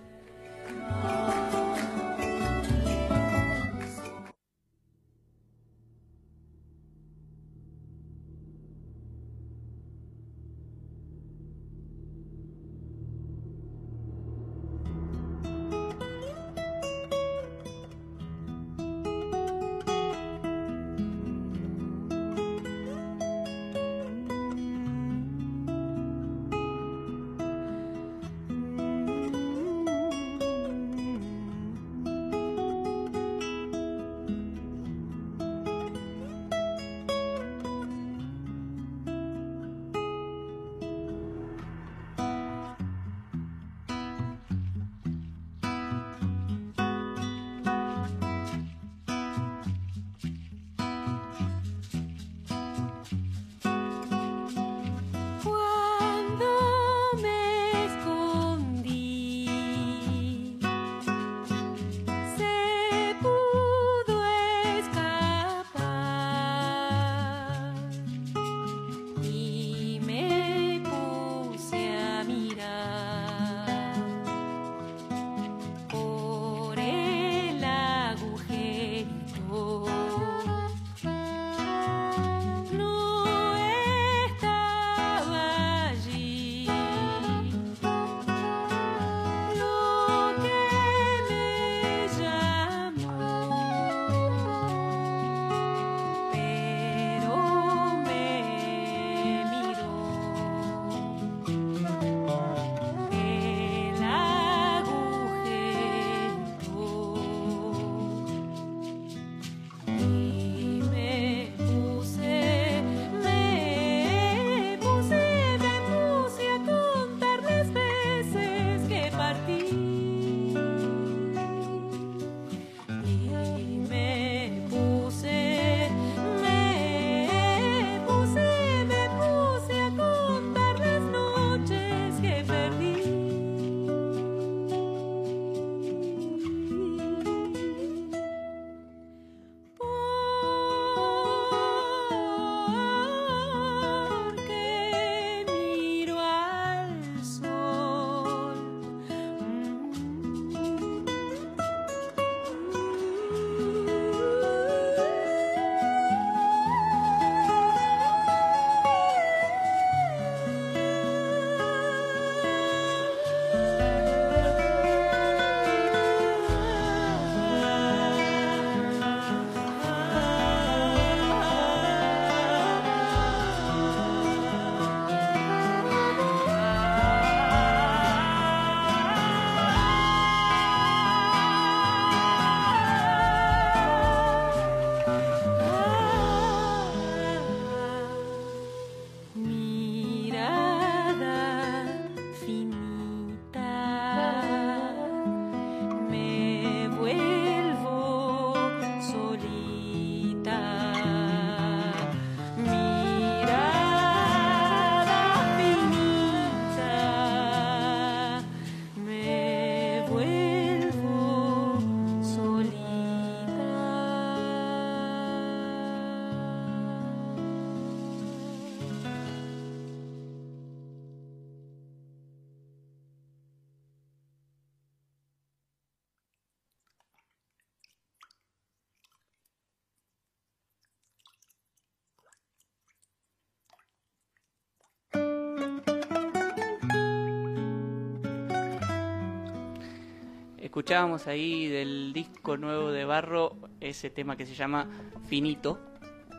Escuchábamos ahí del disco nuevo de Barro ese tema que se llama Finito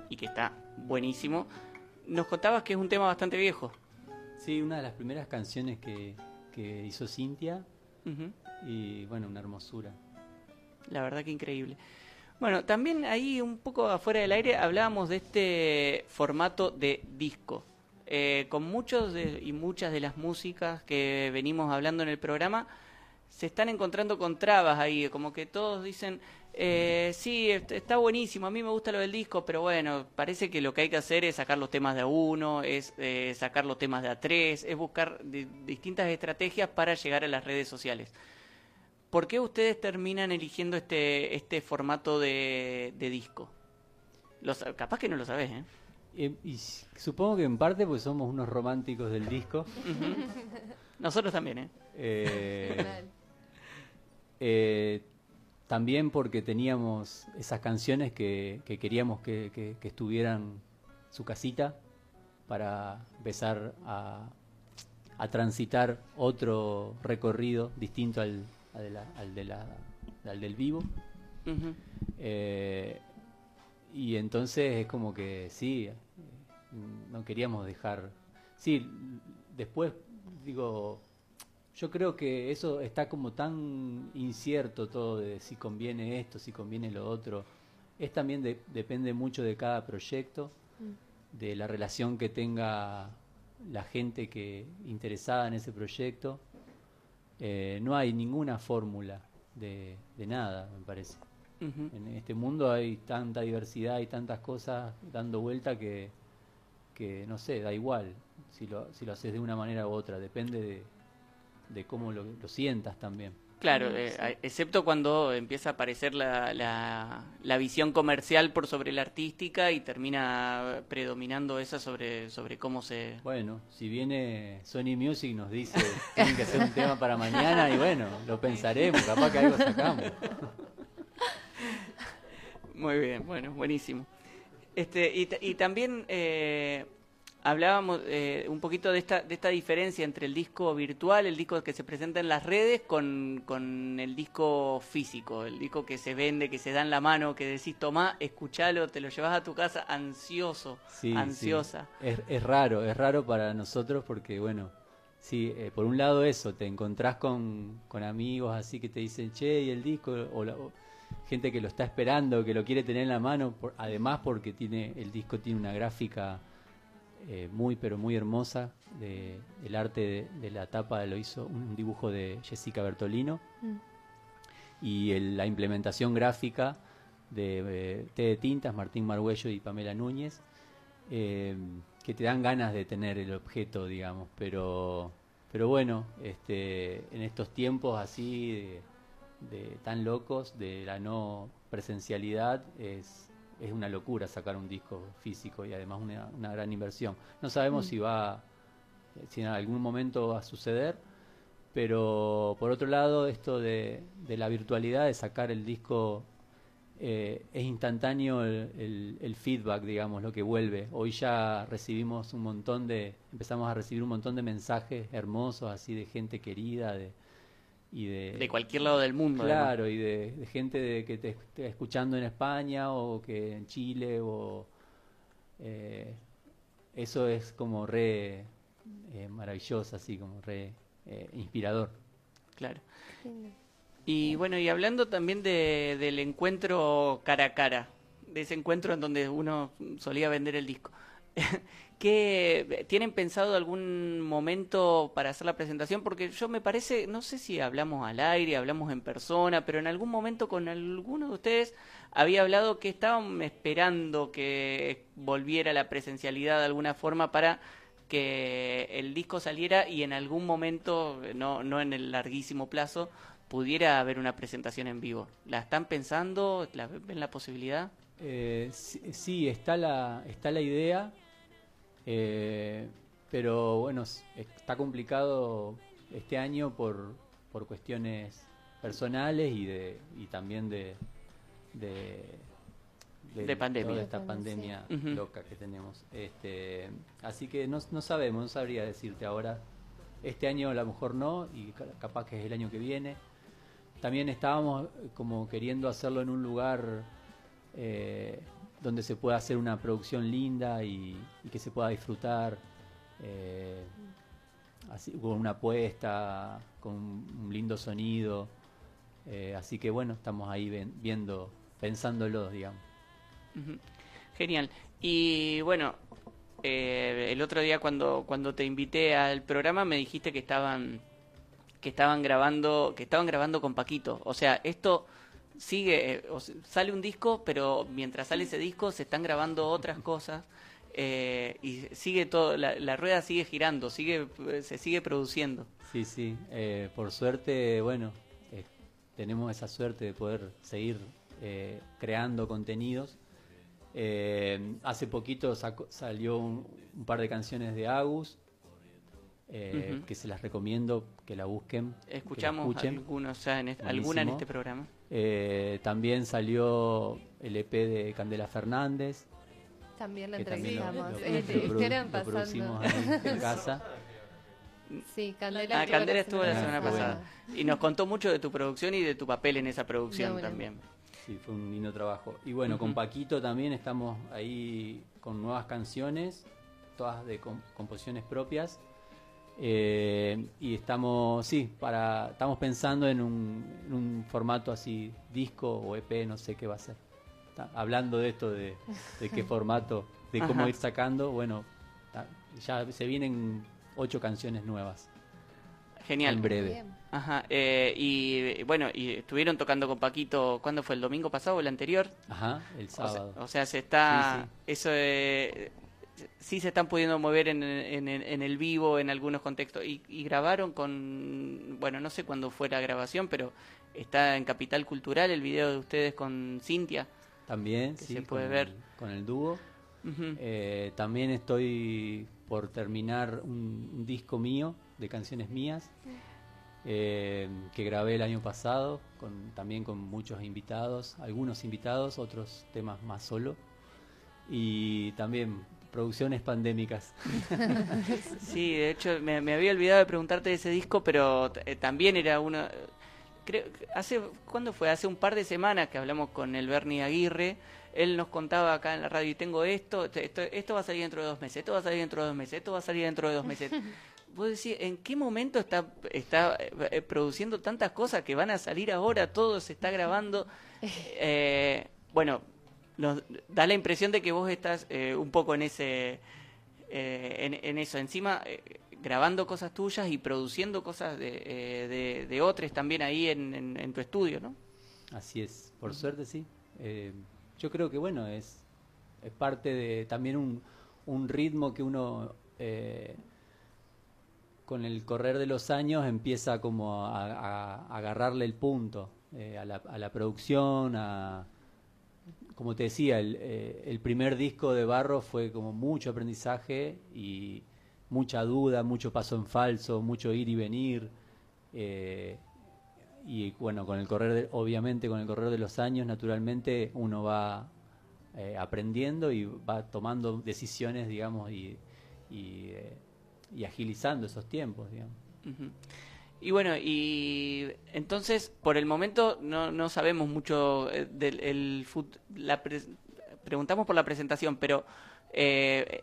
y que está buenísimo. Nos contabas que es un tema bastante viejo. Sí, una de las primeras canciones que, que hizo Cintia y bueno, una hermosura. La verdad que increíble. Bueno, también ahí un poco afuera del aire hablábamos de este formato de disco. Eh, con muchos de- y muchas de las músicas que venimos hablando en el programa, se están encontrando con trabas ahí, como que todos dicen, eh, sí, est- está buenísimo, a mí me gusta lo del disco, pero bueno, parece que lo que hay que hacer es sacar los temas de a uno, es eh, sacar los temas de a tres, es buscar di- distintas estrategias para llegar a las redes sociales. ¿Por qué ustedes terminan eligiendo este, este formato de, de disco? Lo sa- capaz que no lo sabés, ¿eh? Eh, y supongo que en parte porque somos unos románticos del disco. Nosotros también, ¿eh? Eh, eh, también porque teníamos esas canciones que, que queríamos que, que- que estuvieran su casita para empezar a, a transitar otro recorrido distinto al, al de la- al de la- al del vivo. Eh, y entonces es como que sí, eh, no queríamos dejar. Sí, después digo, yo creo que eso está como tan incierto todo de si conviene esto, si conviene lo otro. Es también de- depende mucho de cada proyecto, de la relación que tenga la gente que interesada en ese proyecto. Eh, no hay ninguna fórmula de, de nada, me parece. En este mundo hay tanta diversidad y tantas cosas dando vuelta que, que no sé, da igual si lo, si lo haces de una manera u otra, depende de, de cómo lo, lo sientas también. Claro, eh, excepto cuando empieza a aparecer la, la, la visión comercial por sobre la artística y termina predominando esa sobre, sobre cómo se... Bueno, si viene Sony Music nos dice tienen que hacer un tema para mañana y bueno, lo pensaremos, capaz que algo sacamos. Muy bien, bueno, buenísimo. Este, y, y también eh, hablábamos eh, un poquito de esta, de esta diferencia entre el disco virtual, el disco que se presenta en las redes, con, con el disco físico, el disco que se vende, que se da en la mano, que decís, tomá, escuchalo, te lo llevas a tu casa ansioso, Sí, ansiosa. sí. Es, es raro, es raro para nosotros porque, bueno, sí, eh, por un lado eso, te encontrás con, con amigos así que te dicen, che, y el disco, o, la- o gente que lo está esperando, que lo quiere tener en la mano, por- además porque tiene el disco tiene una gráfica eh, muy, pero muy hermosa, de, el arte de, de la tapa lo hizo un dibujo de Jessica Bertolino. Y el- la implementación gráfica de eh, T de Tintas, Martín Margüello y Pamela Núñez, eh, que te dan ganas de tener el objeto, digamos, pero, pero bueno, este, en estos tiempos así de, de tan locos, de la no presencialidad, es, es una locura sacar un disco físico y además una, una gran inversión. No sabemos Mm. si va, si en algún momento va a suceder, pero por otro lado, esto de, de la virtualidad, de sacar el disco, eh, es instantáneo el, el- el feedback, digamos, lo que vuelve. Hoy ya recibimos un montón de, empezamos a recibir un montón de mensajes hermosos, así de gente querida, de, y de, De cualquier lado del mundo, Claro, y de, de gente de, que te esté escuchando en España o que en Chile o eh, eso es como re eh, maravilloso, así como re eh, inspirador. Claro. Y bueno, y hablando también de, del encuentro cara a cara, de ese encuentro en donde uno solía vender el disco. ¿Qué, ¿Tienen pensado algún momento para hacer la presentación? Porque yo me parece, no sé si hablamos al aire, hablamos en persona, pero en algún momento con alguno de ustedes había hablado que estaban esperando que volviera la presencialidad de alguna forma para que el disco saliera y en algún momento, no, no en el larguísimo plazo, pudiera haber una presentación en vivo. ¿La están pensando? ¿La, ¿Ven la posibilidad? Eh, sí, sí, está la, está la idea, eh, pero bueno, está complicado este año por, por cuestiones personales y, de, y también de, de, De pandemia. toda esta pandemia loca que tenemos. Este, así que no, no sabemos, no sabría decirte ahora. Este año a lo mejor no, y ca- capaz que es el año que viene. También estábamos como queriendo hacerlo en un lugar eh, donde se pueda hacer una producción linda y, que se pueda disfrutar eh, así, con una puesta, con un lindo sonido. Eh, así que bueno, estamos ahí ven- viendo, pensándolo, digamos. Genial. Y bueno, eh, el otro día cuando, cuando te invité al programa me dijiste que estaban que estaban grabando que estaban grabando con Paquito. O sea, esto sigue eh, o sale un disco, pero mientras sale ese disco se están grabando otras cosas eh, y sigue todo la, la rueda sigue girando, sigue se sigue produciendo. Sí, sí. eh, por suerte, bueno, eh, tenemos esa suerte de poder seguir eh, creando contenidos. Eh, hace poquito sacó- salió un, un par de canciones de Agus, eh, Ujú. que se las recomiendo que la busquen. que la Escuchamos escuchen. algunos ya en este- alguna en este programa. Eh, también salió el EP de Candela Fernández. También la que también lo- entrevistamos. lo- Eh, lo produ- lo producimos ahí en casa. Sí, Candela Ah, estuvo Candela estuvo la semana pasada. Y nos contó mucho de tu producción y de tu papel en esa producción No, también. Sí, fue un lindo trabajo. Y bueno, con. Paquito también estamos ahí con nuevas canciones, todas de com- composiciones propias. Eh, y estamos, sí, para, estamos pensando en un, en un formato así, disco o EP, no sé qué va a ser. Está- hablando de esto, de, de qué formato, de cómo Ajá. ir sacando, bueno, ya se vienen ocho canciones nuevas. Genial. En breve. Ajá. eh, y bueno, y estuvieron tocando con Paquito, ¿cuándo fue? ¿El domingo pasado o el anterior? Ajá, el O sea- sábado. O sea, se está. Sí, Eso eh, sí se están pudiendo mover en, en- en el vivo en algunos contextos. Y, y grabaron con. Bueno, no sé cuándo fue la grabación, pero está en Capital Cultural el video de ustedes con Cintia. También, que sí, se puede con ver. el- con el dúo. Eh, también estoy por terminar un, un disco mío de canciones mías eh, que grabé el año pasado, con, también con muchos invitados, algunos invitados, otros temas más solo. Y también producciones pandémicas. Sí, de hecho me, me había olvidado de preguntarte de ese disco, pero eh, también era uno. Creo, hace ¿Cuándo fue? Hace un par de semanas que hablamos con el Bernie Aguirre. Él nos contaba acá en la radio: y tengo esto, esto, esto va a salir dentro de dos meses, esto va a salir dentro de dos meses, esto va a salir dentro de dos meses. Vos decís, ¿en qué momento está, está eh, eh, produciendo tantas cosas que van a salir ahora? Todo se está grabando. Eh, bueno, nos da la impresión de que vos estás eh, un poco en ese eh, en, eso. Encima, eh, grabando cosas tuyas y produciendo cosas de, eh, de, de otros también ahí en, en- en tu estudio, ¿no? Así es, por suerte sí. Yo creo que bueno, es, es parte de también un, un ritmo que uno eh, con el correr de los años empieza como a, a- a agarrarle el punto a, la, a la producción, a, como te decía, el, eh, el primer disco de Barro fue como mucho aprendizaje y mucha duda, mucho paso en falso, mucho ir y venir. eh, y bueno, con el correr, de- obviamente con el correr de los años, naturalmente uno va eh, aprendiendo y va tomando decisiones, digamos, y, eh, agilizando esos tiempos, digamos. Y bueno, y entonces, por el momento no, no sabemos mucho eh, del el la pres- preguntamos por la presentación, pero eh,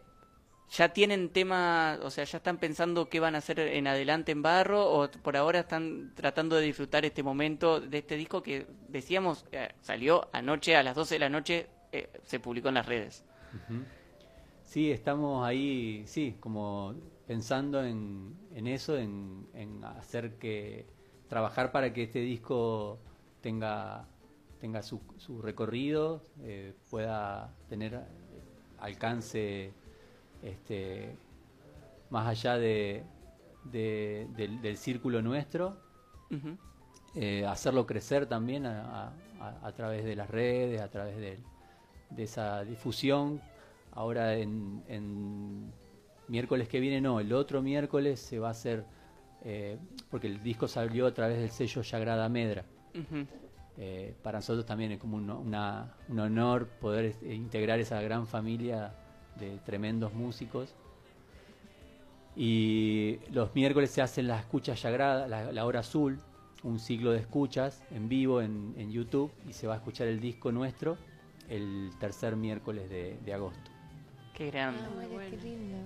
ya tienen tema, o sea, ya están pensando qué van a hacer en adelante en Barro o por ahora están tratando de disfrutar este momento de este disco que decíamos eh, salió anoche a las 12 de la noche, eh, se publicó en las redes. Sí, estamos ahí, sí, como pensando en, en eso, en, en hacer que, trabajar para que este disco tenga, tenga su, su recorrido, eh, pueda tener alcance este, más allá de, de- del, del círculo nuestro, eh, hacerlo crecer también a, a- a- a través de las redes, a través de, de esa difusión. Ahora en, en miércoles que viene, no, el otro miércoles se va a hacer, eh, porque el disco salió a través del sello Sagrada Medra. Eh, para nosotros también es como un, una- un honor poder este, integrar esa gran familia de tremendos músicos. Y los miércoles se hacen las escuchas sagradas, la, la hora azul, un ciclo de escuchas en vivo en, en YouTube y se va a escuchar el disco nuestro el tercer miércoles de, de agosto. Qué grande. Ah, bueno. qué lindo.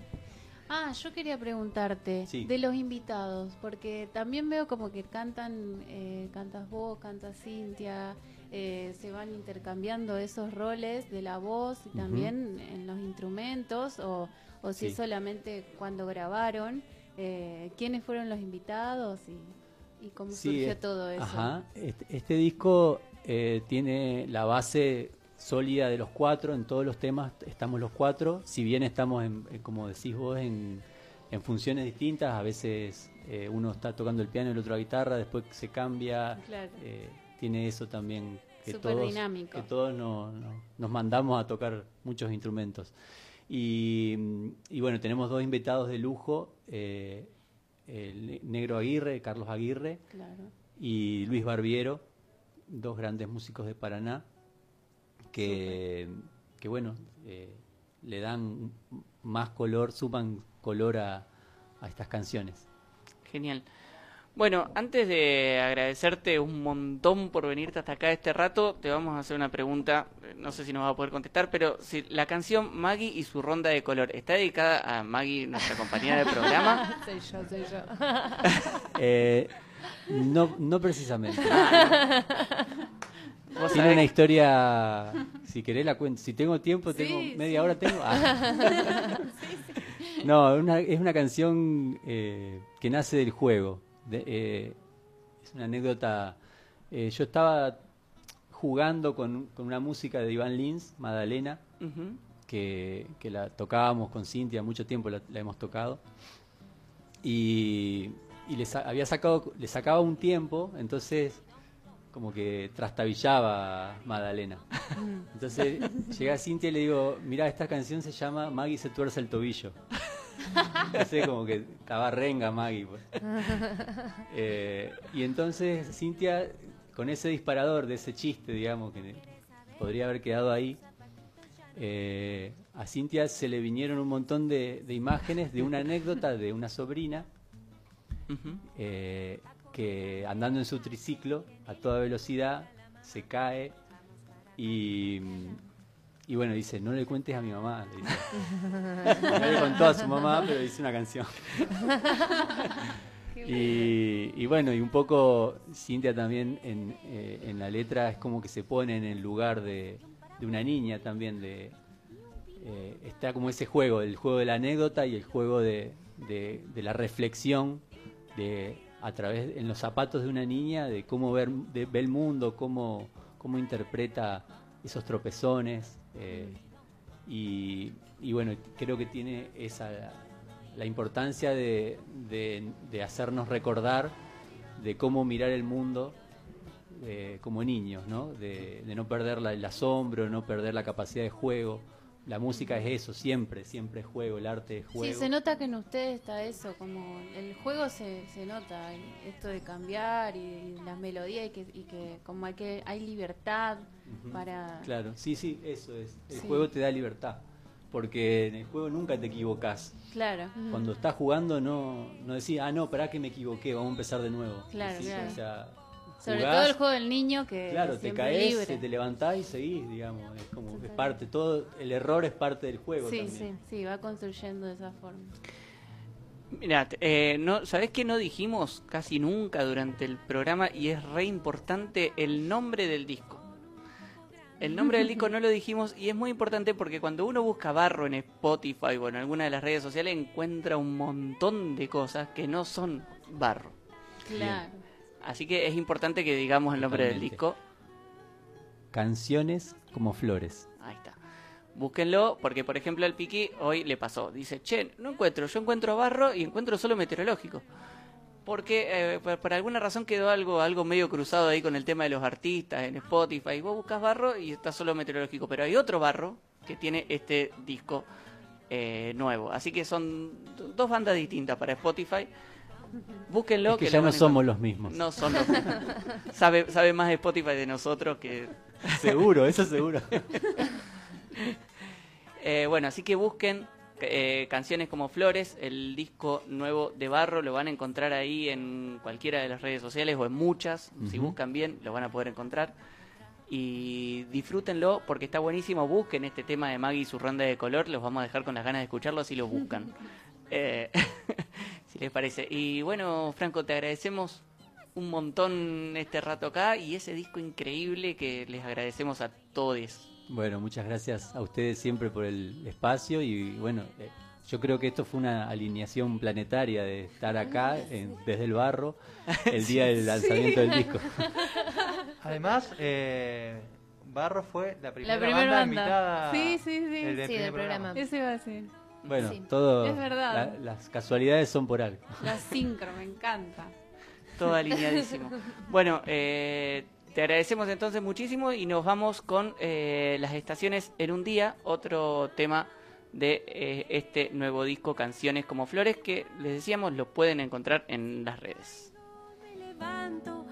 Ah, yo quería preguntarte Sí. de los invitados, porque también veo como que cantan, eh, cantas vos, canta Cintia, eh, se van intercambiando esos roles de la voz y también en los instrumentos, o, o si Sí. es solamente cuando grabaron, eh, quiénes fueron los invitados y, y cómo Sí, surgió todo eso. Ajá. Este, este disco eh, tiene la base sólida de los cuatro, en todos los temas estamos los cuatro, si bien estamos, en, en, como decís vos, en, en funciones distintas, a veces eh, uno está tocando el piano y el otro la guitarra, después se cambia, Claro. eh, tiene eso también que todos, dinámico. que todos no- no- nos mandamos a tocar muchos instrumentos. Y, y bueno, tenemos dos invitados de lujo, eh, el Negro Aguirre, Carlos Aguirre, Claro. y Luis Barbiero, dos grandes músicos de Paraná, que, que bueno, eh, le dan más color, suman color a, a estas canciones. Genial. Bueno, antes de agradecerte un montón por venirte hasta acá este rato, te vamos a hacer una pregunta, no sé si nos va a poder contestar, pero si la canción Maggie y su ronda de color está dedicada a Maggie, nuestra compañera de programa. soy yo, soy yo. Eh, no, no precisamente. Tiene una historia, si querés la cuento, si tengo tiempo, tengo Sí, media sí. hora, tengo... Ah. No, una- es una canción eh, que nace del juego. De- eh, es una anécdota. eh, yo estaba jugando con, con una música de Iván Lins, Madalena, que, que la tocábamos con Cintia, mucho tiempo la, la hemos tocado. Y, y le, sa- había sacado, le sacaba un tiempo, entonces como que trastabillaba Madalena. Entonces llegué a Cintia y le digo, mira, esta canción se llama Maggie se tuerce el tobillo. Entonces como que estaba renga Maggie. pues. Eh, y entonces Cintia, con ese disparador de ese chiste, digamos, que podría haber quedado ahí, eh, a Cintia se le vinieron un montón de, de imágenes de una anécdota de una sobrina eh, que andando en su triciclo a toda velocidad se cae y, y bueno, dice, no le cuentes a mi mamá. Le dice. No le contó a su mamá, pero dice una canción. Y, y bueno, y un poco Cintia también en, eh, en la letra es como que se pone en el lugar de, de una niña también, de eh, está como ese juego, el juego de la anécdota y el juego de, de- de la reflexión de a través en los zapatos de una niña de cómo ver de- ve el mundo, cómo, cómo interpreta esos tropezones eh, y, y bueno, creo que tiene esa la importancia de, de- hacernos recordar de cómo mirar el mundo eh, como niños, ¿no? De, de no perder la- el asombro, no perder la capacidad de juego. La música es eso, siempre, siempre es juego, el arte es juego. Sí, se nota que en ustedes está eso, como el juego se, se nota, esto de cambiar y, las melodías y que, y que como hay que hay libertad para... Claro, sí, sí, eso es. El Sí. juego te da libertad, porque en el juego nunca te equivocas. Claro. Cuando estás jugando no, no decís, ah, no, para que me equivoqué, vamos a empezar de nuevo. Claro, Decís, claro. o sea, Sobre jugás, todo el juego del niño que Claro, es te caes, libre. te levantás y seguís, digamos. Es como, es parte, todo, el error es parte del juego Sí, también. sí, sí, va construyendo de esa forma. Mirá, eh, no, ¿sabés qué no dijimos casi nunca durante el programa? Y es re importante el nombre del disco. El nombre del disco no lo dijimos y es muy importante porque cuando uno busca Barro en Spotify o en alguna de las redes sociales encuentra un montón de cosas que no son Barro. Claro. Así que es importante que digamos el nombre del disco. Canciones como flores. Ahí está. Búsquenlo, porque por ejemplo al Piqui hoy le pasó. Dice, che, no encuentro, yo encuentro barro y encuentro solo meteorológico. Porque eh, por, por alguna razón quedó algo, algo medio cruzado ahí con el tema de los artistas en Spotify. Vos buscas barro y está solo meteorológico. Pero hay otro barro que tiene este disco eh, nuevo. Así que son do- dos bandas distintas para Spotify. Búsquenlo. Es que ya no somos los mismos. No son los mismos. sabe, sabe más de Spotify de nosotros que... Seguro, eso seguro. Eh, bueno, así que busquen eh, canciones como Flores, el disco nuevo de Barro, lo van a encontrar ahí en cualquiera de las redes sociales o en muchas. Si buscan bien, lo van a poder encontrar. Y disfrútenlo porque está buenísimo. Busquen este tema de Maggie y su ronda de color. Los vamos a dejar con las ganas de escucharlo si lo buscan. Eh, si les parece. Y bueno, Franco, te agradecemos un montón este rato acá y ese disco increíble que les agradecemos a todos. Bueno, muchas gracias a ustedes siempre por el espacio y bueno, eh, yo creo que esto fue una alineación planetaria de estar acá en- desde el barro el día del lanzamiento del disco. Además, eh, Barro fue la primera, La primera banda, banda. invitada Sí, sí, sí. el del Sí, primer del programa. Eso iba a decir. Bueno, Sí. todo Es verdad. la- las casualidades son por algo. La sincro, me encanta. Todo alineadísimo. Bueno, eh, Te agradecemos entonces muchísimo y nos vamos con eh, las estaciones en un día, otro tema de eh, este nuevo disco Canciones como Flores que les decíamos lo pueden encontrar en las redes. levanto,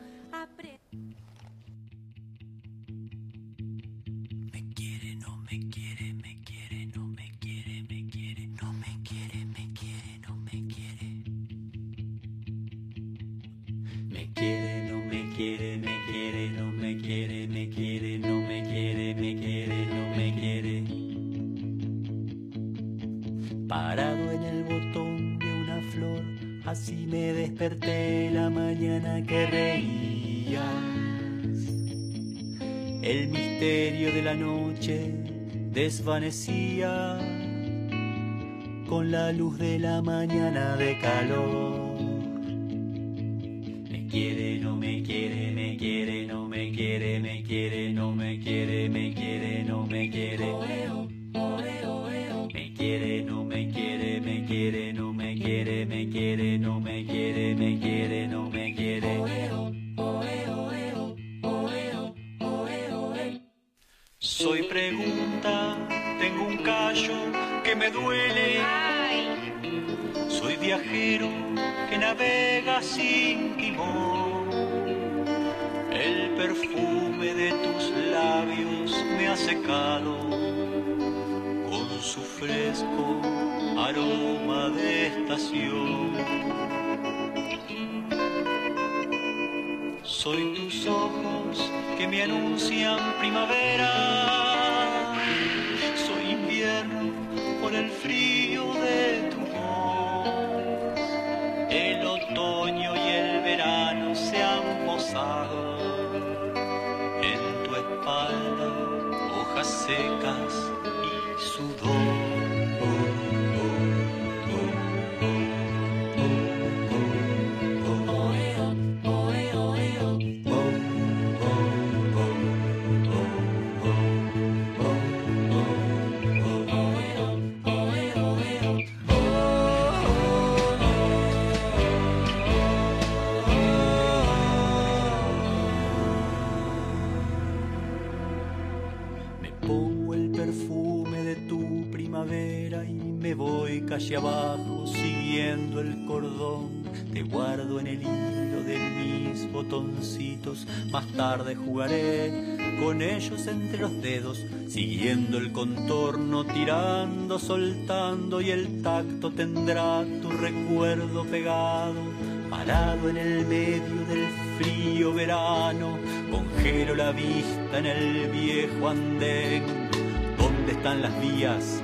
así me desperté la mañana que reías. El misterio de la noche desvanecía con la luz de la mañana de calor. Me quiere, no me quiere, me quiere, no me quiere, me quiere, tengo un callo que me duele. Soy viajero que navega sin timón. El perfume de tus labios me ha secado con su fresco aroma de estación. Soy tus ojos que me anuncian primavera. Calle abajo siguiendo el cordón. Te guardo en el hilo de mis botoncitos. Más tarde jugaré con ellos entre los dedos, siguiendo el contorno, tirando, soltando y el tacto tendrá tu recuerdo pegado. Parado en el medio del frío verano, congelo la vista en el viejo andén. ¿Dónde están las vías?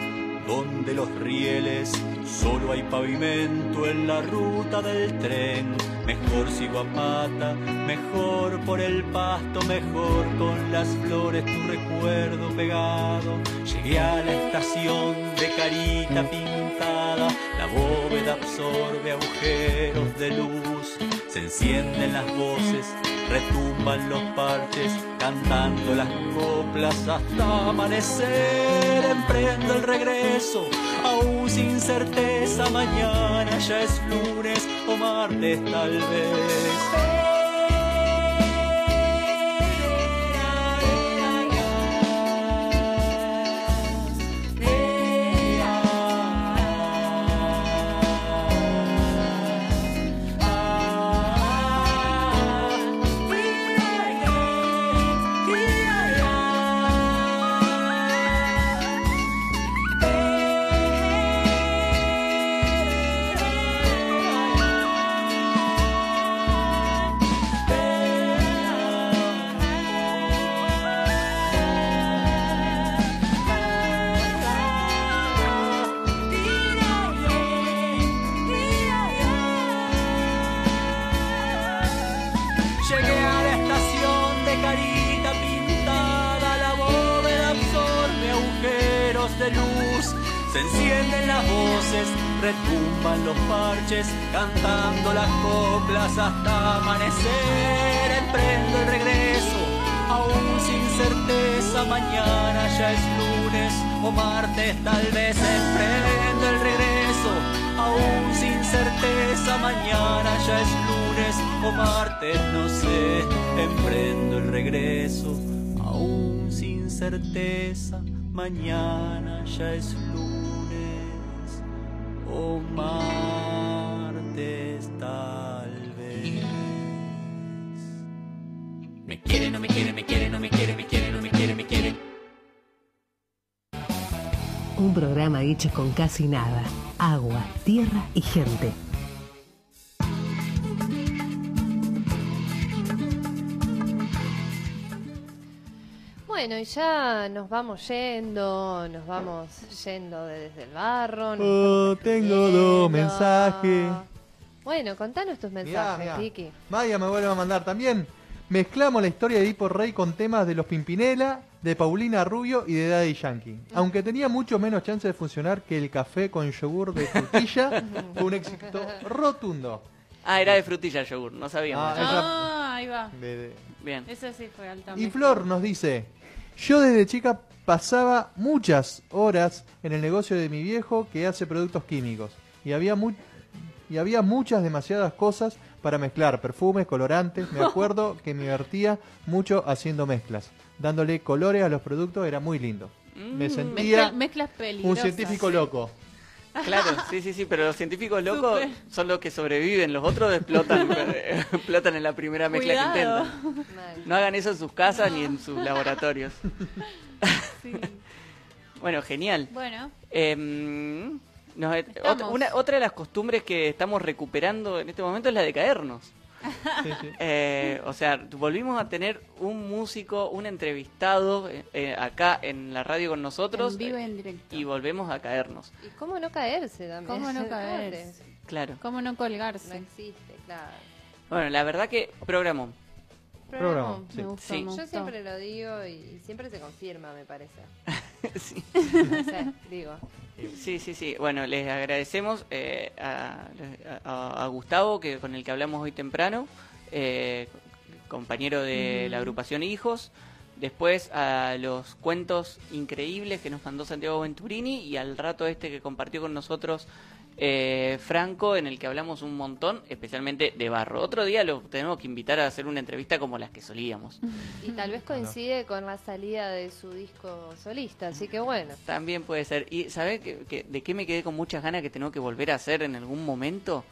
¿Dónde los rieles? Solo hay pavimento en la ruta del tren. Mejor sigo a pata, mejor por el pasto, mejor con las flores tu recuerdo pegado. Llegué a la estación de carita pintada, la bóveda absorbe agujeros de luz. Se encienden las voces, retumban los parches, cantando las coplas hasta amanecer. Emprendo el regreso, aún sin certeza, mañana ya es lunes o martes tal vez. Tal vez emprendo el regreso, aún sin certeza, mañana ya es lunes o martes, no sé, emprendo el regreso, aún sin certeza, mañana ya es lunes programa hecho con casi nada. Agua, tierra y gente. Bueno, y ya nos vamos yendo, nos vamos yendo de- desde el barro. Oh, tengo dos mensajes. Bueno, contanos tus mensajes, mirá. Vicky. Maya me vuelve a mandar también. Mezclamos la historia de Edipo Rey con temas de los Pimpinela, de Paulina Rubio y de Daddy Yankee. Aunque tenía mucho menos chance de funcionar que el café con yogur de frutilla, fue un éxito rotundo. Ah, era de frutilla el yogur, no sabíamos. Ah, Ah, ahí va. De- de- Bien. Ese sí fue alta. Y Flor nos dice, yo desde chica pasaba muchas horas en el negocio de mi viejo que hace productos químicos y había mu- y había muchas demasiadas cosas para mezclar, perfumes, colorantes. Me acuerdo que me divertía mucho haciendo mezclas, dándole colores a los productos, era muy lindo. Me sentía Mezcla- mezclas un peligrosas. científico loco. Claro, sí, sí, sí, pero los científicos locos Súper. son los que sobreviven, los otros explotan, explotan en la primera mezcla que intentan. No hagan eso en sus casas ni en sus laboratorios. bueno, genial. Bueno, Em, nos- Estamos. una- otra de las costumbres que estamos recuperando en este momento es la de caernos. Eh, o sea, volvimos a tener un músico, un entrevistado eh, eh, acá en la radio con nosotros en vivo y eh, en directo. y volvemos a caernos. ¿Y cómo no caerse también? ¿Cómo no caer? Claro. ¿Cómo no No colgarse? existe, claro. Bueno, la verdad que programó. Programa. sí. Me gustó, Sí. me Yo gustó. siempre lo digo y siempre se confirma, me parece. Sí. No sé, digo. Sí, sí, sí. Bueno, les agradecemos eh, a, a- a Gustavo, que con el que hablamos hoy temprano, eh, compañero de la agrupación Hijos. Después a los cuentos increíbles que nos mandó Santiago Venturini y al rato este que compartió con nosotros eh, Franco, en el que hablamos un montón, especialmente de barro. Otro día lo tenemos que invitar a hacer una entrevista como las que solíamos. Y tal vez coincide con la salida de su disco solista, así que bueno. También puede ser. ¿Y sabes que, que- de qué me quedé con muchas ganas que tengo que volver a hacer en algún momento?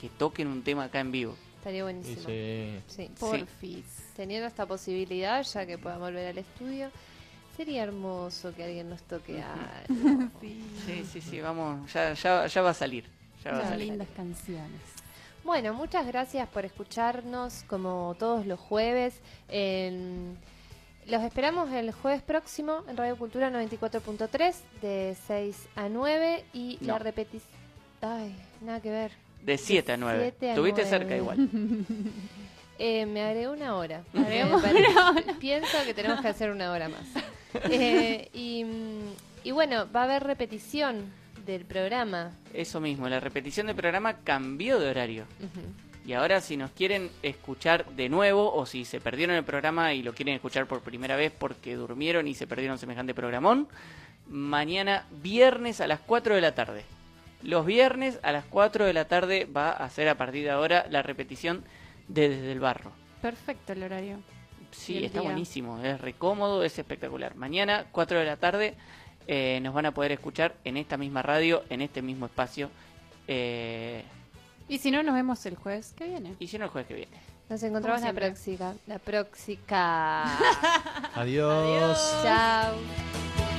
Que toquen un tema acá en vivo. Estaría buenísimo. Sí. Sí. Porfis. Teniendo esta posibilidad, ya que pueda volver al estudio, sería hermoso que alguien nos toque algo. Sí, sí, sí, vamos, ya, ya, ya va a salir. Ya va a salir. lindas canciones. Bueno, muchas gracias por escucharnos como todos los jueves. En- Los esperamos el jueves próximo en Radio Cultura 94.3 de 6 a 9 y la repetición... Ay, nada que ver. De 7 a 9. 7 a Estuviste 9. cerca igual. Eh, me agregué una hora. Pienso que tenemos que hacer una hora más. Eh, y, y bueno, va a haber repetición del programa. Eso mismo, la repetición del programa cambió de horario. Y ahora si nos quieren escuchar de nuevo o si se perdieron el programa y lo quieren escuchar por primera vez porque durmieron y se perdieron semejante programón, mañana viernes a las 4 de la tarde. Los viernes a las 4 de la tarde va a ser a partir de ahora la repetición de Desde el Barro. Perfecto el horario. Sí, está día. buenísimo, es recómodo, es espectacular. Mañana, 4 de la tarde, eh, nos van a poder escuchar en esta misma radio, en este mismo espacio. eh, Y si no, nos vemos el jueves que viene. y si no, el jueves que viene. Nos encontramos la próxima. La próxima. Adiós. Chao.